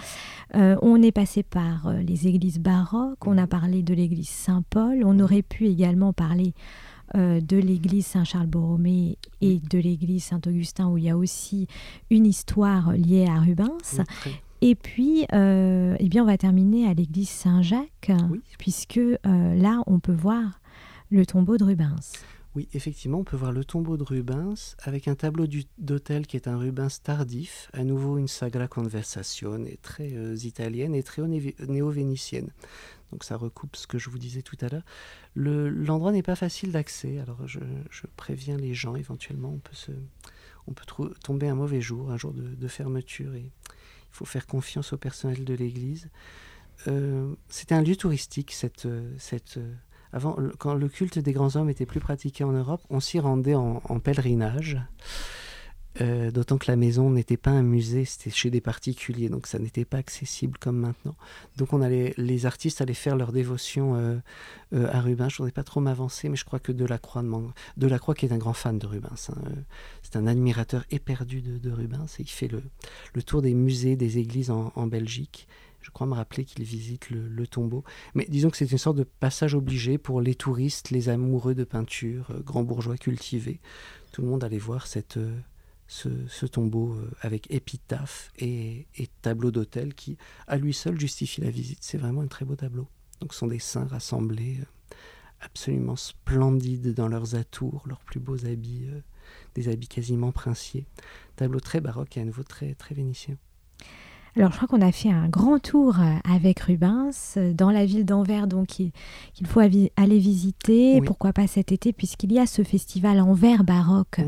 on est passé par les églises baroques, on a parlé de l'église Saint-Paul, on aurait pu également parler euh, de l'église Saint-Charles-Borromée et de l'église Saint-Augustin, où il y a aussi une histoire liée à Rubens. Et puis, euh, eh bien, on va terminer à l'église Saint-Jacques, puisque euh, là, on peut voir le tombeau de Rubens. Oui, effectivement, on peut voir le tombeau de Rubens avec un tableau d'autel qui est un Rubens tardif, à nouveau une Sagra Conversazione très euh, italienne et très néo-vénitienne. Donc ça recoupe ce que je vous disais tout à l'heure. L'endroit n'est pas facile d'accès, alors je, préviens les gens, éventuellement on peut, se, on peut tomber un mauvais jour, un jour de fermeture et il faut faire confiance au personnel de l'Église. Euh, c'était un lieu touristique, cette, cette, avant, quand le culte des grands hommes était plus pratiqué en Europe, on s'y rendait en, pèlerinage. Euh, d'autant que la maison n'était pas un musée, c'était chez des particuliers, donc ça n'était pas accessible comme maintenant. Donc on allait, les artistes allaient faire leur dévotion euh, à Rubens. Je ne voudrais pas trop m'avancer, mais je crois que Delacroix, qui est un grand fan de Rubens, hein, c'est un admirateur éperdu de, de, Rubens, et il fait le, tour des musées, des églises en, Belgique. Je crois me rappeler qu'il visite le, tombeau. Mais disons que c'est une sorte de passage obligé pour les touristes, les amoureux de peinture, euh, grands bourgeois cultivés. Tout le monde allait voir cette, euh, ce, tombeau euh, avec épitaphe et, et tableau d'autel qui, à lui seul, justifie la visite. C'est vraiment un très beau tableau. Donc ce sont des saints rassemblés, absolument splendides dans leurs atours, leurs plus beaux habits des habits quasiment princiers. Tableau très baroque et à nouveau très, très vénitien. Alors, je crois qu'on a fait un grand tour euh, avec Rubens euh, dans la ville d'Anvers, donc qu'il faut aller visiter. Pourquoi pas cet été, puisqu'il y a ce festival Anvers baroque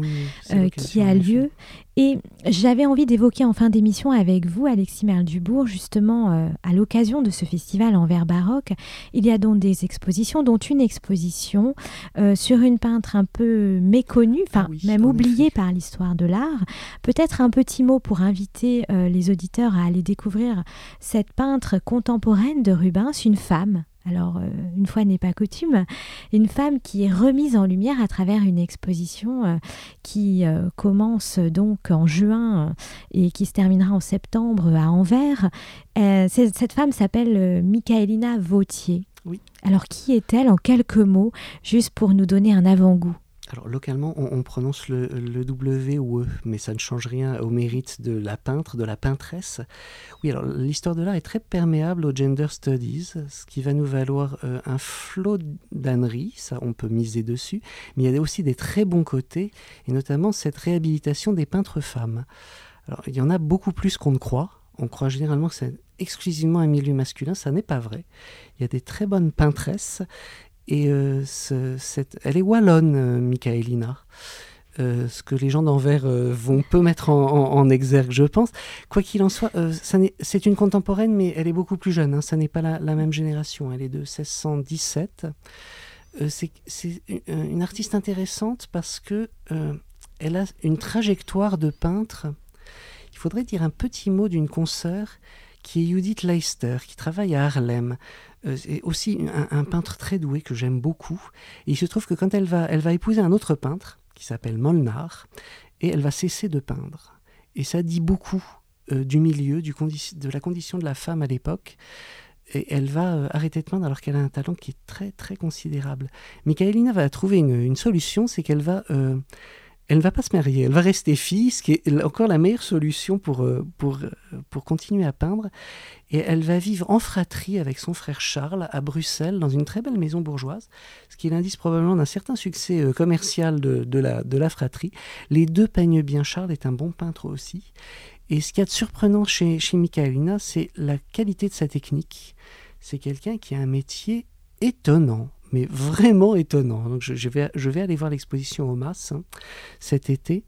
euh, qui a lieu. Et j'avais envie d'évoquer en fin d'émission avec vous, Alexis Merle-Dubourg, justement euh, à l'occasion de ce festival en verre baroque, il y a donc des expositions, dont une exposition euh, sur une peintre un peu méconnue, enfin même oubliée par l'histoire de l'art. Peut-être un petit mot pour inviter euh, les auditeurs à aller découvrir cette peintre contemporaine de Rubens, une femme alors, euh, une fois n'est pas coutume, une femme qui est remise en lumière à travers une exposition euh, qui euh, commence donc en juin et qui se terminera en septembre à Anvers. cette femme s'appelle Michaelina Vautier. Oui. Alors, qui est-elle en quelques mots, juste pour nous donner un avant-goût? Alors localement, on, prononce le, W ou E, mais ça ne change rien au mérite de la peintre, de la peintresse. Oui, alors l'histoire de l'art est très perméable aux gender studies, ce qui va nous valoir euh, un flot d'âneries, ça on peut miser dessus, mais il y a aussi des très bons côtés, et notamment cette réhabilitation des peintres femmes. Alors il y en a beaucoup plus qu'on ne croit. On croit généralement que c'est exclusivement un milieu masculin, ça n'est pas vrai. Il y a des très bonnes peintresses et euh, elle est wallonne, euh, Michaelina. Euh, ce que les gens d'Anvers vont peu mettre en, exergue, je pense. Quoi qu'il en soit, c'est une contemporaine, mais elle est beaucoup plus jeune. Hein, ça n'est pas la, même génération. Elle est de 1617. c'est une artiste intéressante parce que elle a une trajectoire de peintre. Il faudrait dire un petit mot d'une consoeur qui est Judith Leister, qui travaille à Harlem. Euh, c'est aussi un, peintre très doué que j'aime beaucoup. Il se trouve que quand elle va, elle va épouser un autre peintre qui s'appelle Molnar, et elle va cesser de peindre. Et ça dit beaucoup euh, du milieu, du de la condition de la femme à l'époque. Et elle va euh, arrêter de peindre alors qu'elle a un talent qui est très très considérable. Michaelina va trouver une, solution, c'est qu'elle va elle ne va pas se marier, elle va rester fille, ce qui est encore la meilleure solution pour, euh, pour, euh, pour continuer à peindre. Et elle va vivre en fratrie avec son frère Charles à Bruxelles, dans une très belle maison bourgeoise, ce qui l'indice probablement d'un certain succès euh, commercial de, de, la, de la fratrie. Les deux peignent bien, Charles est un bon peintre aussi. Et ce qu'il y a de surprenant chez, chez Michaelina, c'est la qualité de sa technique. C'est quelqu'un qui a un métier étonnant mais vraiment étonnant. Donc je, vais, aller voir l'exposition au MAS hein, cet été,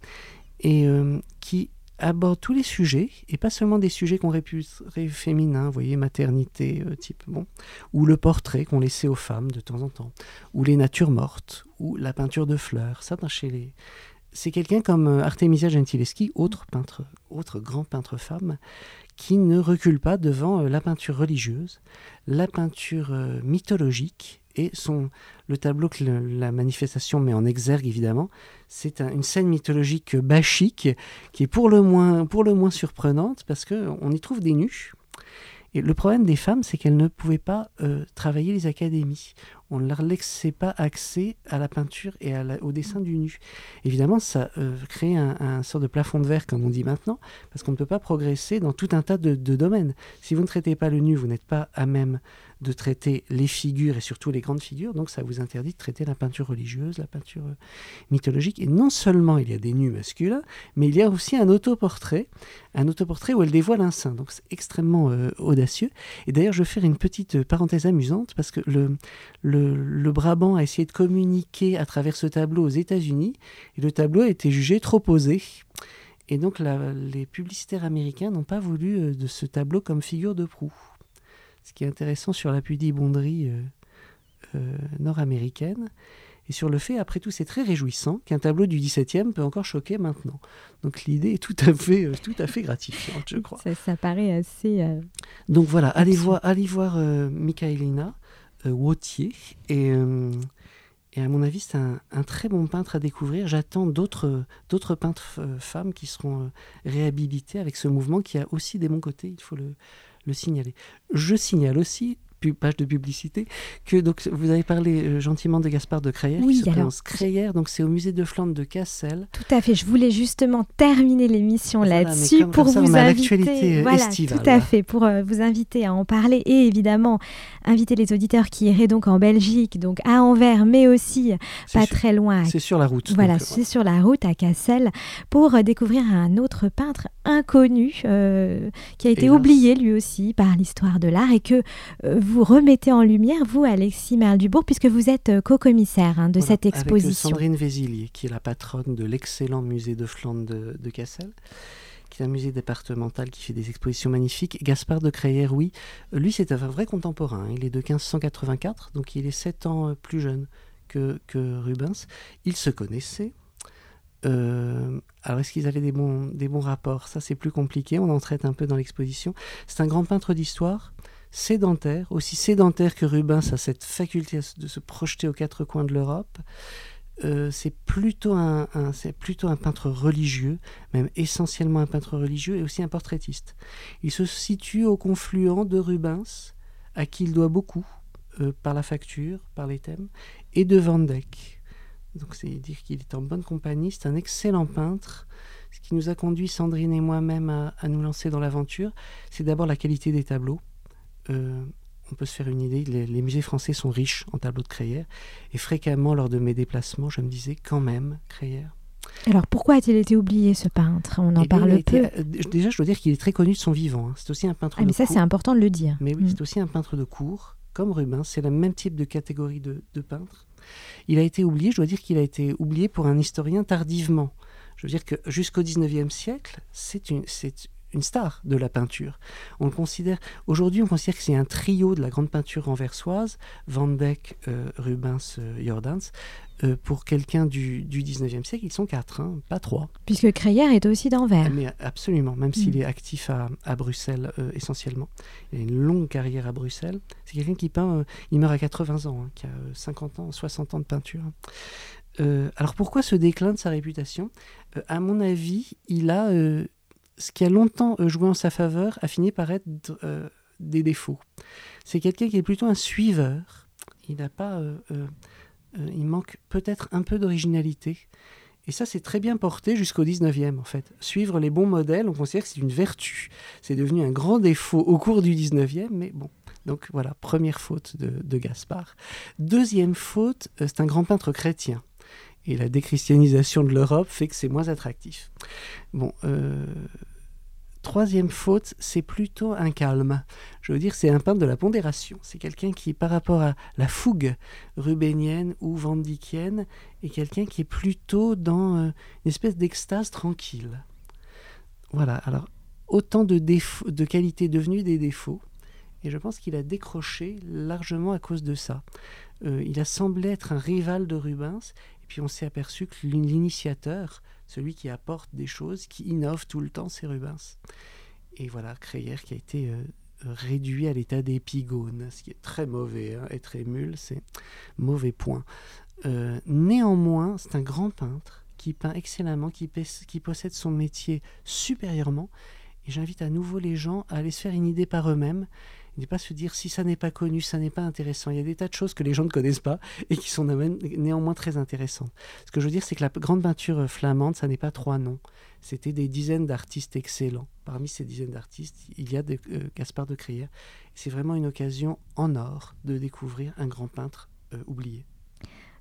et euh, qui aborde tous les sujets, et pas seulement des sujets qu'on réputerait féminins, vous voyez, maternité, euh, type, bon, ou le portrait qu'on laissait aux femmes de temps en temps, ou les natures mortes, ou la peinture de fleurs, ça chez les... C'est quelqu'un comme euh, Artemisia Gentileschi, autre peintre, autre grand peintre femme, qui ne recule pas devant la peinture religieuse, la peinture mythologique et son, le tableau que la manifestation met en exergue, évidemment, c'est une scène mythologique bachique qui est pour le moins, pour le moins surprenante parce qu'on y trouve des nus. Et le problème des femmes, c'est qu'elles ne pouvaient pas euh, travailler les académies. On ne leur laissait pas accès à la peinture et au dessin du nu. Évidemment, ça euh, crée un, un, sort de plafond de verre, comme on dit maintenant, parce qu'on ne peut pas progresser dans tout un tas de, domaines. Si vous ne traitez pas le nu, vous n'êtes pas à même de traiter les figures et surtout les grandes figures, donc ça vous interdit de traiter la peinture religieuse, la peinture euh, mythologique. Et non seulement il y a des nus masculins, mais il y a aussi un autoportrait, un autoportrait où elle dévoile un sein. Donc c'est extrêmement euh, audacieux. Et d'ailleurs, je vais faire une petite parenthèse amusante parce que le, Brabant a essayé de communiquer à travers ce tableau aux États-Unis et le tableau a été jugé trop posé. Et donc les publicitaires américains n'ont pas voulu de ce tableau comme figure de proue ce qui est intéressant sur la pudibonderie euh, euh, nord-américaine, et sur le fait, après tout, c'est très réjouissant qu'un tableau du XVIIe peut encore choquer maintenant. Donc l'idée est tout à fait, euh, tout à fait gratifiante, je crois. Ça, paraît assez. Donc voilà, allez voir, allez voir Michaelina Wautier et et à mon avis, c'est un, un, très bon peintre à découvrir. J'attends d'autres, d'autres peintres femmes qui seront réhabilitées avec ce mouvement qui a aussi des bons côtés, il faut le, le signaler. Je signale aussi page de publicité, que donc vous avez parlé euh, gentiment de Gaspard de Creyer, oui, qui se Creyer, donc c'est au musée de Flandre de Cassel. Tout à fait, je voulais justement terminer l'émission là-dessus pour vous inviter, euh, voilà, tout à fait, pour euh, vous inviter à en parler et évidemment inviter les auditeurs qui iraient donc en Belgique, donc à Anvers, mais aussi pas très loin. C'est sur la route. Voilà, c'est sur la route à Cassel pour découvrir un autre peintre inconnu qui a été oublié lui aussi par l'histoire de l'art et que vous vous remettez en lumière, vous, Alexis Merle-Dubourg, puisque vous êtes euh, co-commissaire hein, de cette exposition. Avec Sandrine Vézilier, qui est la patronne de l'excellent musée de Flandre de, Cassel qui est un musée départemental qui fait des expositions magnifiques. Gaspard de Creyer, oui, lui c'est un vrai contemporain. Il est de 1584, donc il est 7 ans euh, plus jeune que, que Rubens. Ils se connaissaient. Euh, alors est-ce qu'ils avaient des bons, des bons rapports? Ça c'est plus compliqué, on en traite un peu dans l'exposition. C'est un grand peintre d'histoire sédentaire, aussi sédentaire que Rubens a cette faculté de se projeter aux quatre coins de l'Europe. Euh, c'est plutôt un, peintre religieux, même essentiellement un peintre religieux et aussi un portraitiste. Il se situe au confluent de Rubens, à qui il doit beaucoup euh, par la facture, par les thèmes, et de Van Dyck. Donc c'est dire qu'il est en bonne compagnie, c'est un excellent peintre. Ce qui nous a conduit, Sandrine et moi-même, à nous lancer dans l'aventure, c'est d'abord la qualité des tableaux. Euh, on peut se faire une idée, les, musées français sont riches en tableaux de Creyer, et fréquemment lors de mes déplacements, je me disais quand même, Creyer. Alors pourquoi a-t-il été oublié ce peintre? On en eh parle peu. Euh, déjà, je dois dire qu'il est très connu de son vivant. Hein. C'est aussi un peintre. Ah, mais ça, c'est important de le dire. Mais oui, mm. c'est aussi un peintre de cour, comme Rubens. C'est le même type de catégorie de, de peintre. Il a été oublié. Je dois dire qu'il a été oublié pour un historien tardivement. Je veux dire que jusqu'au XIXe siècle, c'est une, une star de la peinture. On le considère aujourd'hui, on considère que c'est un trio de la grande peinture renversoise, Van Dyck, euh, Rubens, euh, Jordans. Euh, pour quelqu'un du, du 19e siècle, ils sont quatre, hein, pas trois. Puisque Creyer est aussi d'Anvers. Mais absolument, même s'il mm. est actif à, Bruxelles essentiellement. Il a une longue carrière à Bruxelles. C'est quelqu'un qui peint, il meurt à 80 ans, hein, qui a 50 ans, 60 ans de peinture. alors pourquoi ce déclin de sa réputation? À mon avis, il a ce qui a longtemps euh, joué en sa faveur a fini par être euh, des défauts. C'est quelqu'un qui est plutôt un suiveur. Il n'a pas, euh, il manque peut-être un peu d'originalité. Et ça, c'est très bien porté jusqu'au 19e, en fait. Suivre les bons modèles, on considère que c'est une vertu. C'est devenu un grand défaut au cours du 19e, mais bon. Donc voilà, première faute de, de Gaspard. Deuxième faute, c'est un grand peintre chrétien. Et la déchristianisation de l'Europe fait que c'est moins attractif. Bon, euh, troisième faute, c'est plutôt un calme. Je veux dire, c'est un peintre de la pondération. C'est quelqu'un qui, par rapport à la fougue rubénienne ou vandykienne, est quelqu'un qui est plutôt dans euh, une espèce d'extase tranquille. Voilà, alors autant de, de qualités devenues des défauts. Et je pense qu'il a décroché largement à cause de ça. Euh, il a semblé être un rival de Rubens, puis on s'est aperçu que l'initiateur, celui qui apporte des choses, qui innove tout le temps, c'est Rubens. Et voilà, Creyer qui a été euh, réduit à l'état d'épigone, ce qui est très mauvais. Hein, être émule, c'est mauvais point. Euh, néanmoins, c'est un grand peintre qui peint excellemment, qui, qui possède son métier supérieurement. Et j'invite à nouveau les gens à aller se faire une idée par eux-mêmes et ne pas se dire si ça n'est pas connu, ça n'est pas intéressant. Il y a des tas de choses que les gens ne connaissent pas et qui sont néanmoins très intéressantes. Ce que je veux dire, c'est que la grande peinture flamande, ça n'est pas trois noms. C'était des dizaines d'artistes excellents. Parmi ces dizaines d'artistes, il y a de, euh, Gaspard de Crière. C'est vraiment une occasion en or de découvrir un grand peintre euh, oublié.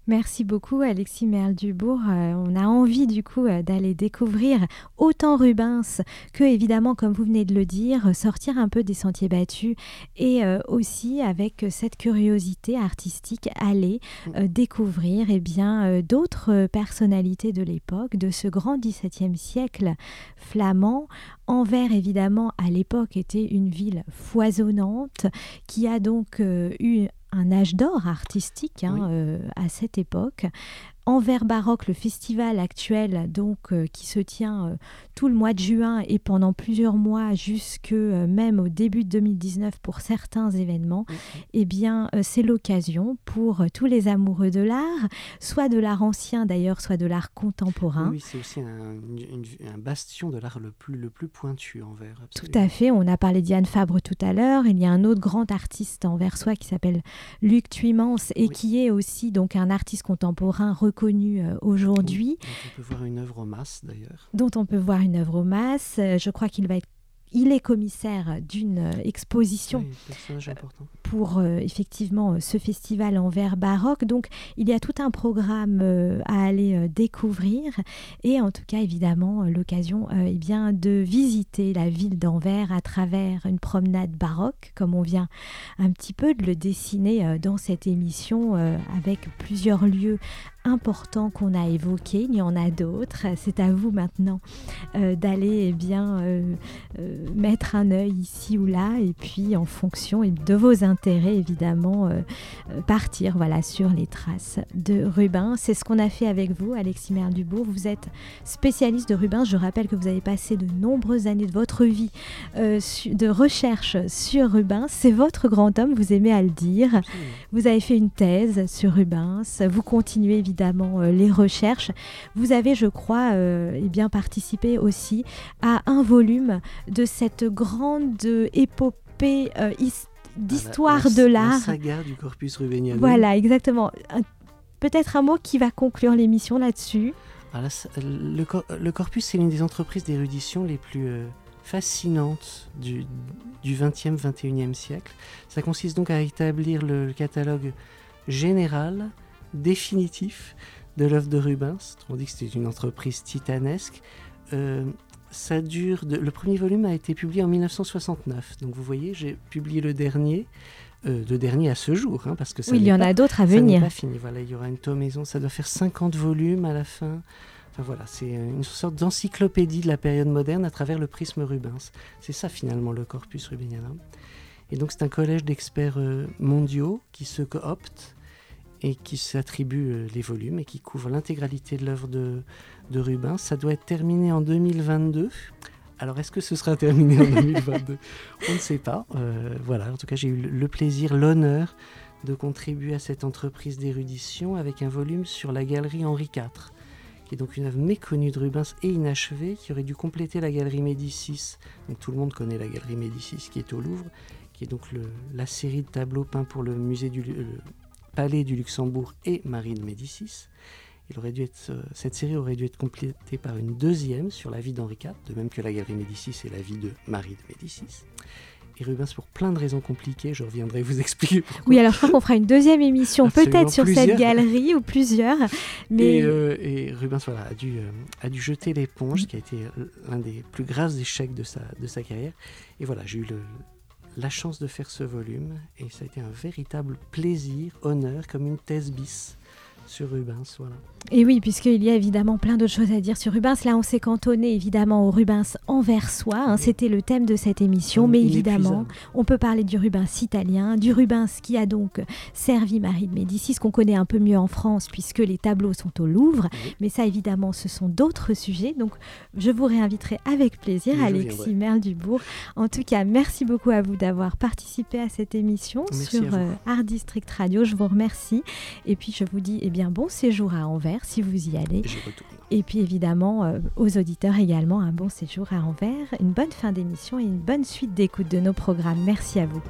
Merci beaucoup Alexis Merle-Dubourg. Euh, on a envie du coup euh, d'aller découvrir autant Rubens que évidemment, comme vous venez de le dire, sortir un peu des sentiers battus et euh, aussi avec cette curiosité artistique aller mm. découvrir eh bien d'autres personnalités de l'époque, de ce grand XVIIe siècle flamand. Anvers, évidemment, à l'époque était une ville foisonnante qui a donc eu un âge d'or artistique hein, euh, à cette époque. Envers Baroque, le festival actuel, donc euh, qui se tient euh, tout le mois de juin et pendant plusieurs mois jusque euh, même au début de 2019 pour certains événements, eh bien c'est l'occasion pour tous les amoureux de l'art, soit de l'art ancien d'ailleurs, soit de l'art contemporain. Oui, c'est aussi un, bastion de l'art le plus, le plus pointu Anvers. Tout à fait. On a parlé d'Yann Fabre tout à l'heure. Il y a un autre grand artiste anversois qui s'appelle Luc Tuymans et qui est aussi donc un artiste contemporain euh, aujourd'hui. on peut voir une œuvre au masse d'ailleurs. Dont on peut voir une œuvre au masse. Euh, je crois qu'il va être il est commissaire d'une euh, exposition pour euh, effectivement ce festival en verre baroque. Donc il y a tout un programme à aller découvrir et en tout cas évidemment l'occasion eh bien de visiter la ville d'Anvers à travers une promenade baroque comme on vient un petit peu de le dessiner dans cette émission avec plusieurs lieux importants qu'on a évoqués. Il y en a d'autres. C'est à vous maintenant d'aller eh bien mettre un œil ici ou là et puis en fonction de vos intérêts évidemment euh, euh, partir voilà sur les traces de Rubens. C'est ce qu'on a fait avec vous Alexis Merle-Dubourg. Vous êtes spécialiste de Rubens. Je rappelle que vous avez passé de nombreuses années de votre vie euh, de recherche sur Rubens. C'est votre grand homme, vous aimez à le dire. Vous avez fait une thèse sur Rubens. Vous continuez évidemment les recherches. Vous avez, je crois, eh bien participé aussi à un volume de cette grande épopée euh, d'histoire de l'art. La saga du corpus rubénianum. Voilà, exactement. Peut-être un mot qui va conclure l'émission là-dessus. le, corpus, c'est l'une des entreprises d'érudition les plus euh, fascinantes du, du 20e, 21e siècle. Ça consiste donc à établir le, catalogue général, définitif, de l'œuvre de Rubens. On dit que c'était une entreprise titanesque. Euh, ça dure. le premier volume a été publié en 1969. Donc vous voyez, j'ai publié le dernier. Euh, le dernier à ce jour, hein, parce que ça oui, il y en a d'autres à venir. Ça pas fini. Voilà, il y aura une maison. Ça doit faire 50 volumes à la fin. Enfin voilà, c'est une sorte d'encyclopédie de la période moderne à travers le prisme Rubens. C'est ça finalement le corpus rubénianum. Et donc c'est un collège d'experts euh, mondiaux qui se cooptent et qui s'attribue euh, les volumes et qui couvre l'intégralité de l'œuvre de, de Rubens. Ça doit être terminé en 2022. Alors, est-ce que ce sera terminé en 2022 (laughs) On ne sait pas. Euh, voilà, en tout cas, j'ai eu le plaisir, l'honneur de contribuer à cette entreprise d'érudition avec un volume sur la galerie Henri IV, qui est donc une œuvre méconnue de Rubens et inachevée, qui aurait dû compléter la galerie Médicis. Donc, tout le monde connaît la galerie Médicis qui est au Louvre, qui est donc la série de tableaux peints pour le musée du Palais du Luxembourg et Marie de Médicis. Il aurait dû être, euh, cette série aurait dû être complétée par une deuxième sur la vie d'Henri IV, de même que la galerie Médicis et la vie de Marie de Médicis. Et Rubens, pour plein de raisons compliquées, je reviendrai vous (laughs) expliquer. Oui, alors je crois qu'on fera une deuxième émission, peut-être sur cette galerie ou plusieurs. Mais... Et, euh, Rubens voilà, a, dû, euh, a dû jeter l'éponge, ce qui a été l'un des plus graves échecs de sa, de sa carrière. Et voilà, j'ai eu le, la chance de faire ce volume et ça a été un véritable plaisir, honneur, comme une thèse bis sur Rubens. Voilà. Et oui, puisqu'il y a évidemment plein d'autres choses à dire sur Rubens. Là, on s'est cantonné évidemment au Rubens anversois. Hein, C'était le thème de cette émission. Mais évidemment, on peut parler du Rubens italien, du Rubens qui a donc servi Marie de Médicis, qu'on connaît un peu mieux en France puisque les tableaux sont au Louvre. Mais ça, évidemment, ce sont d'autres sujets. Donc, je vous réinviterai avec plaisir, Alexis Merle-Dubourg. En tout cas, merci beaucoup à vous d'avoir participé à cette émission sur euh, Art District Radio. Je vous remercie. Et puis, je vous dis eh bien, bon séjour à Anvers si vous y allez. Et puis évidemment, euh, aux auditeurs également, un bon séjour à Anvers, une bonne fin d'émission et une bonne suite d'écoute de nos programmes. Merci à vous.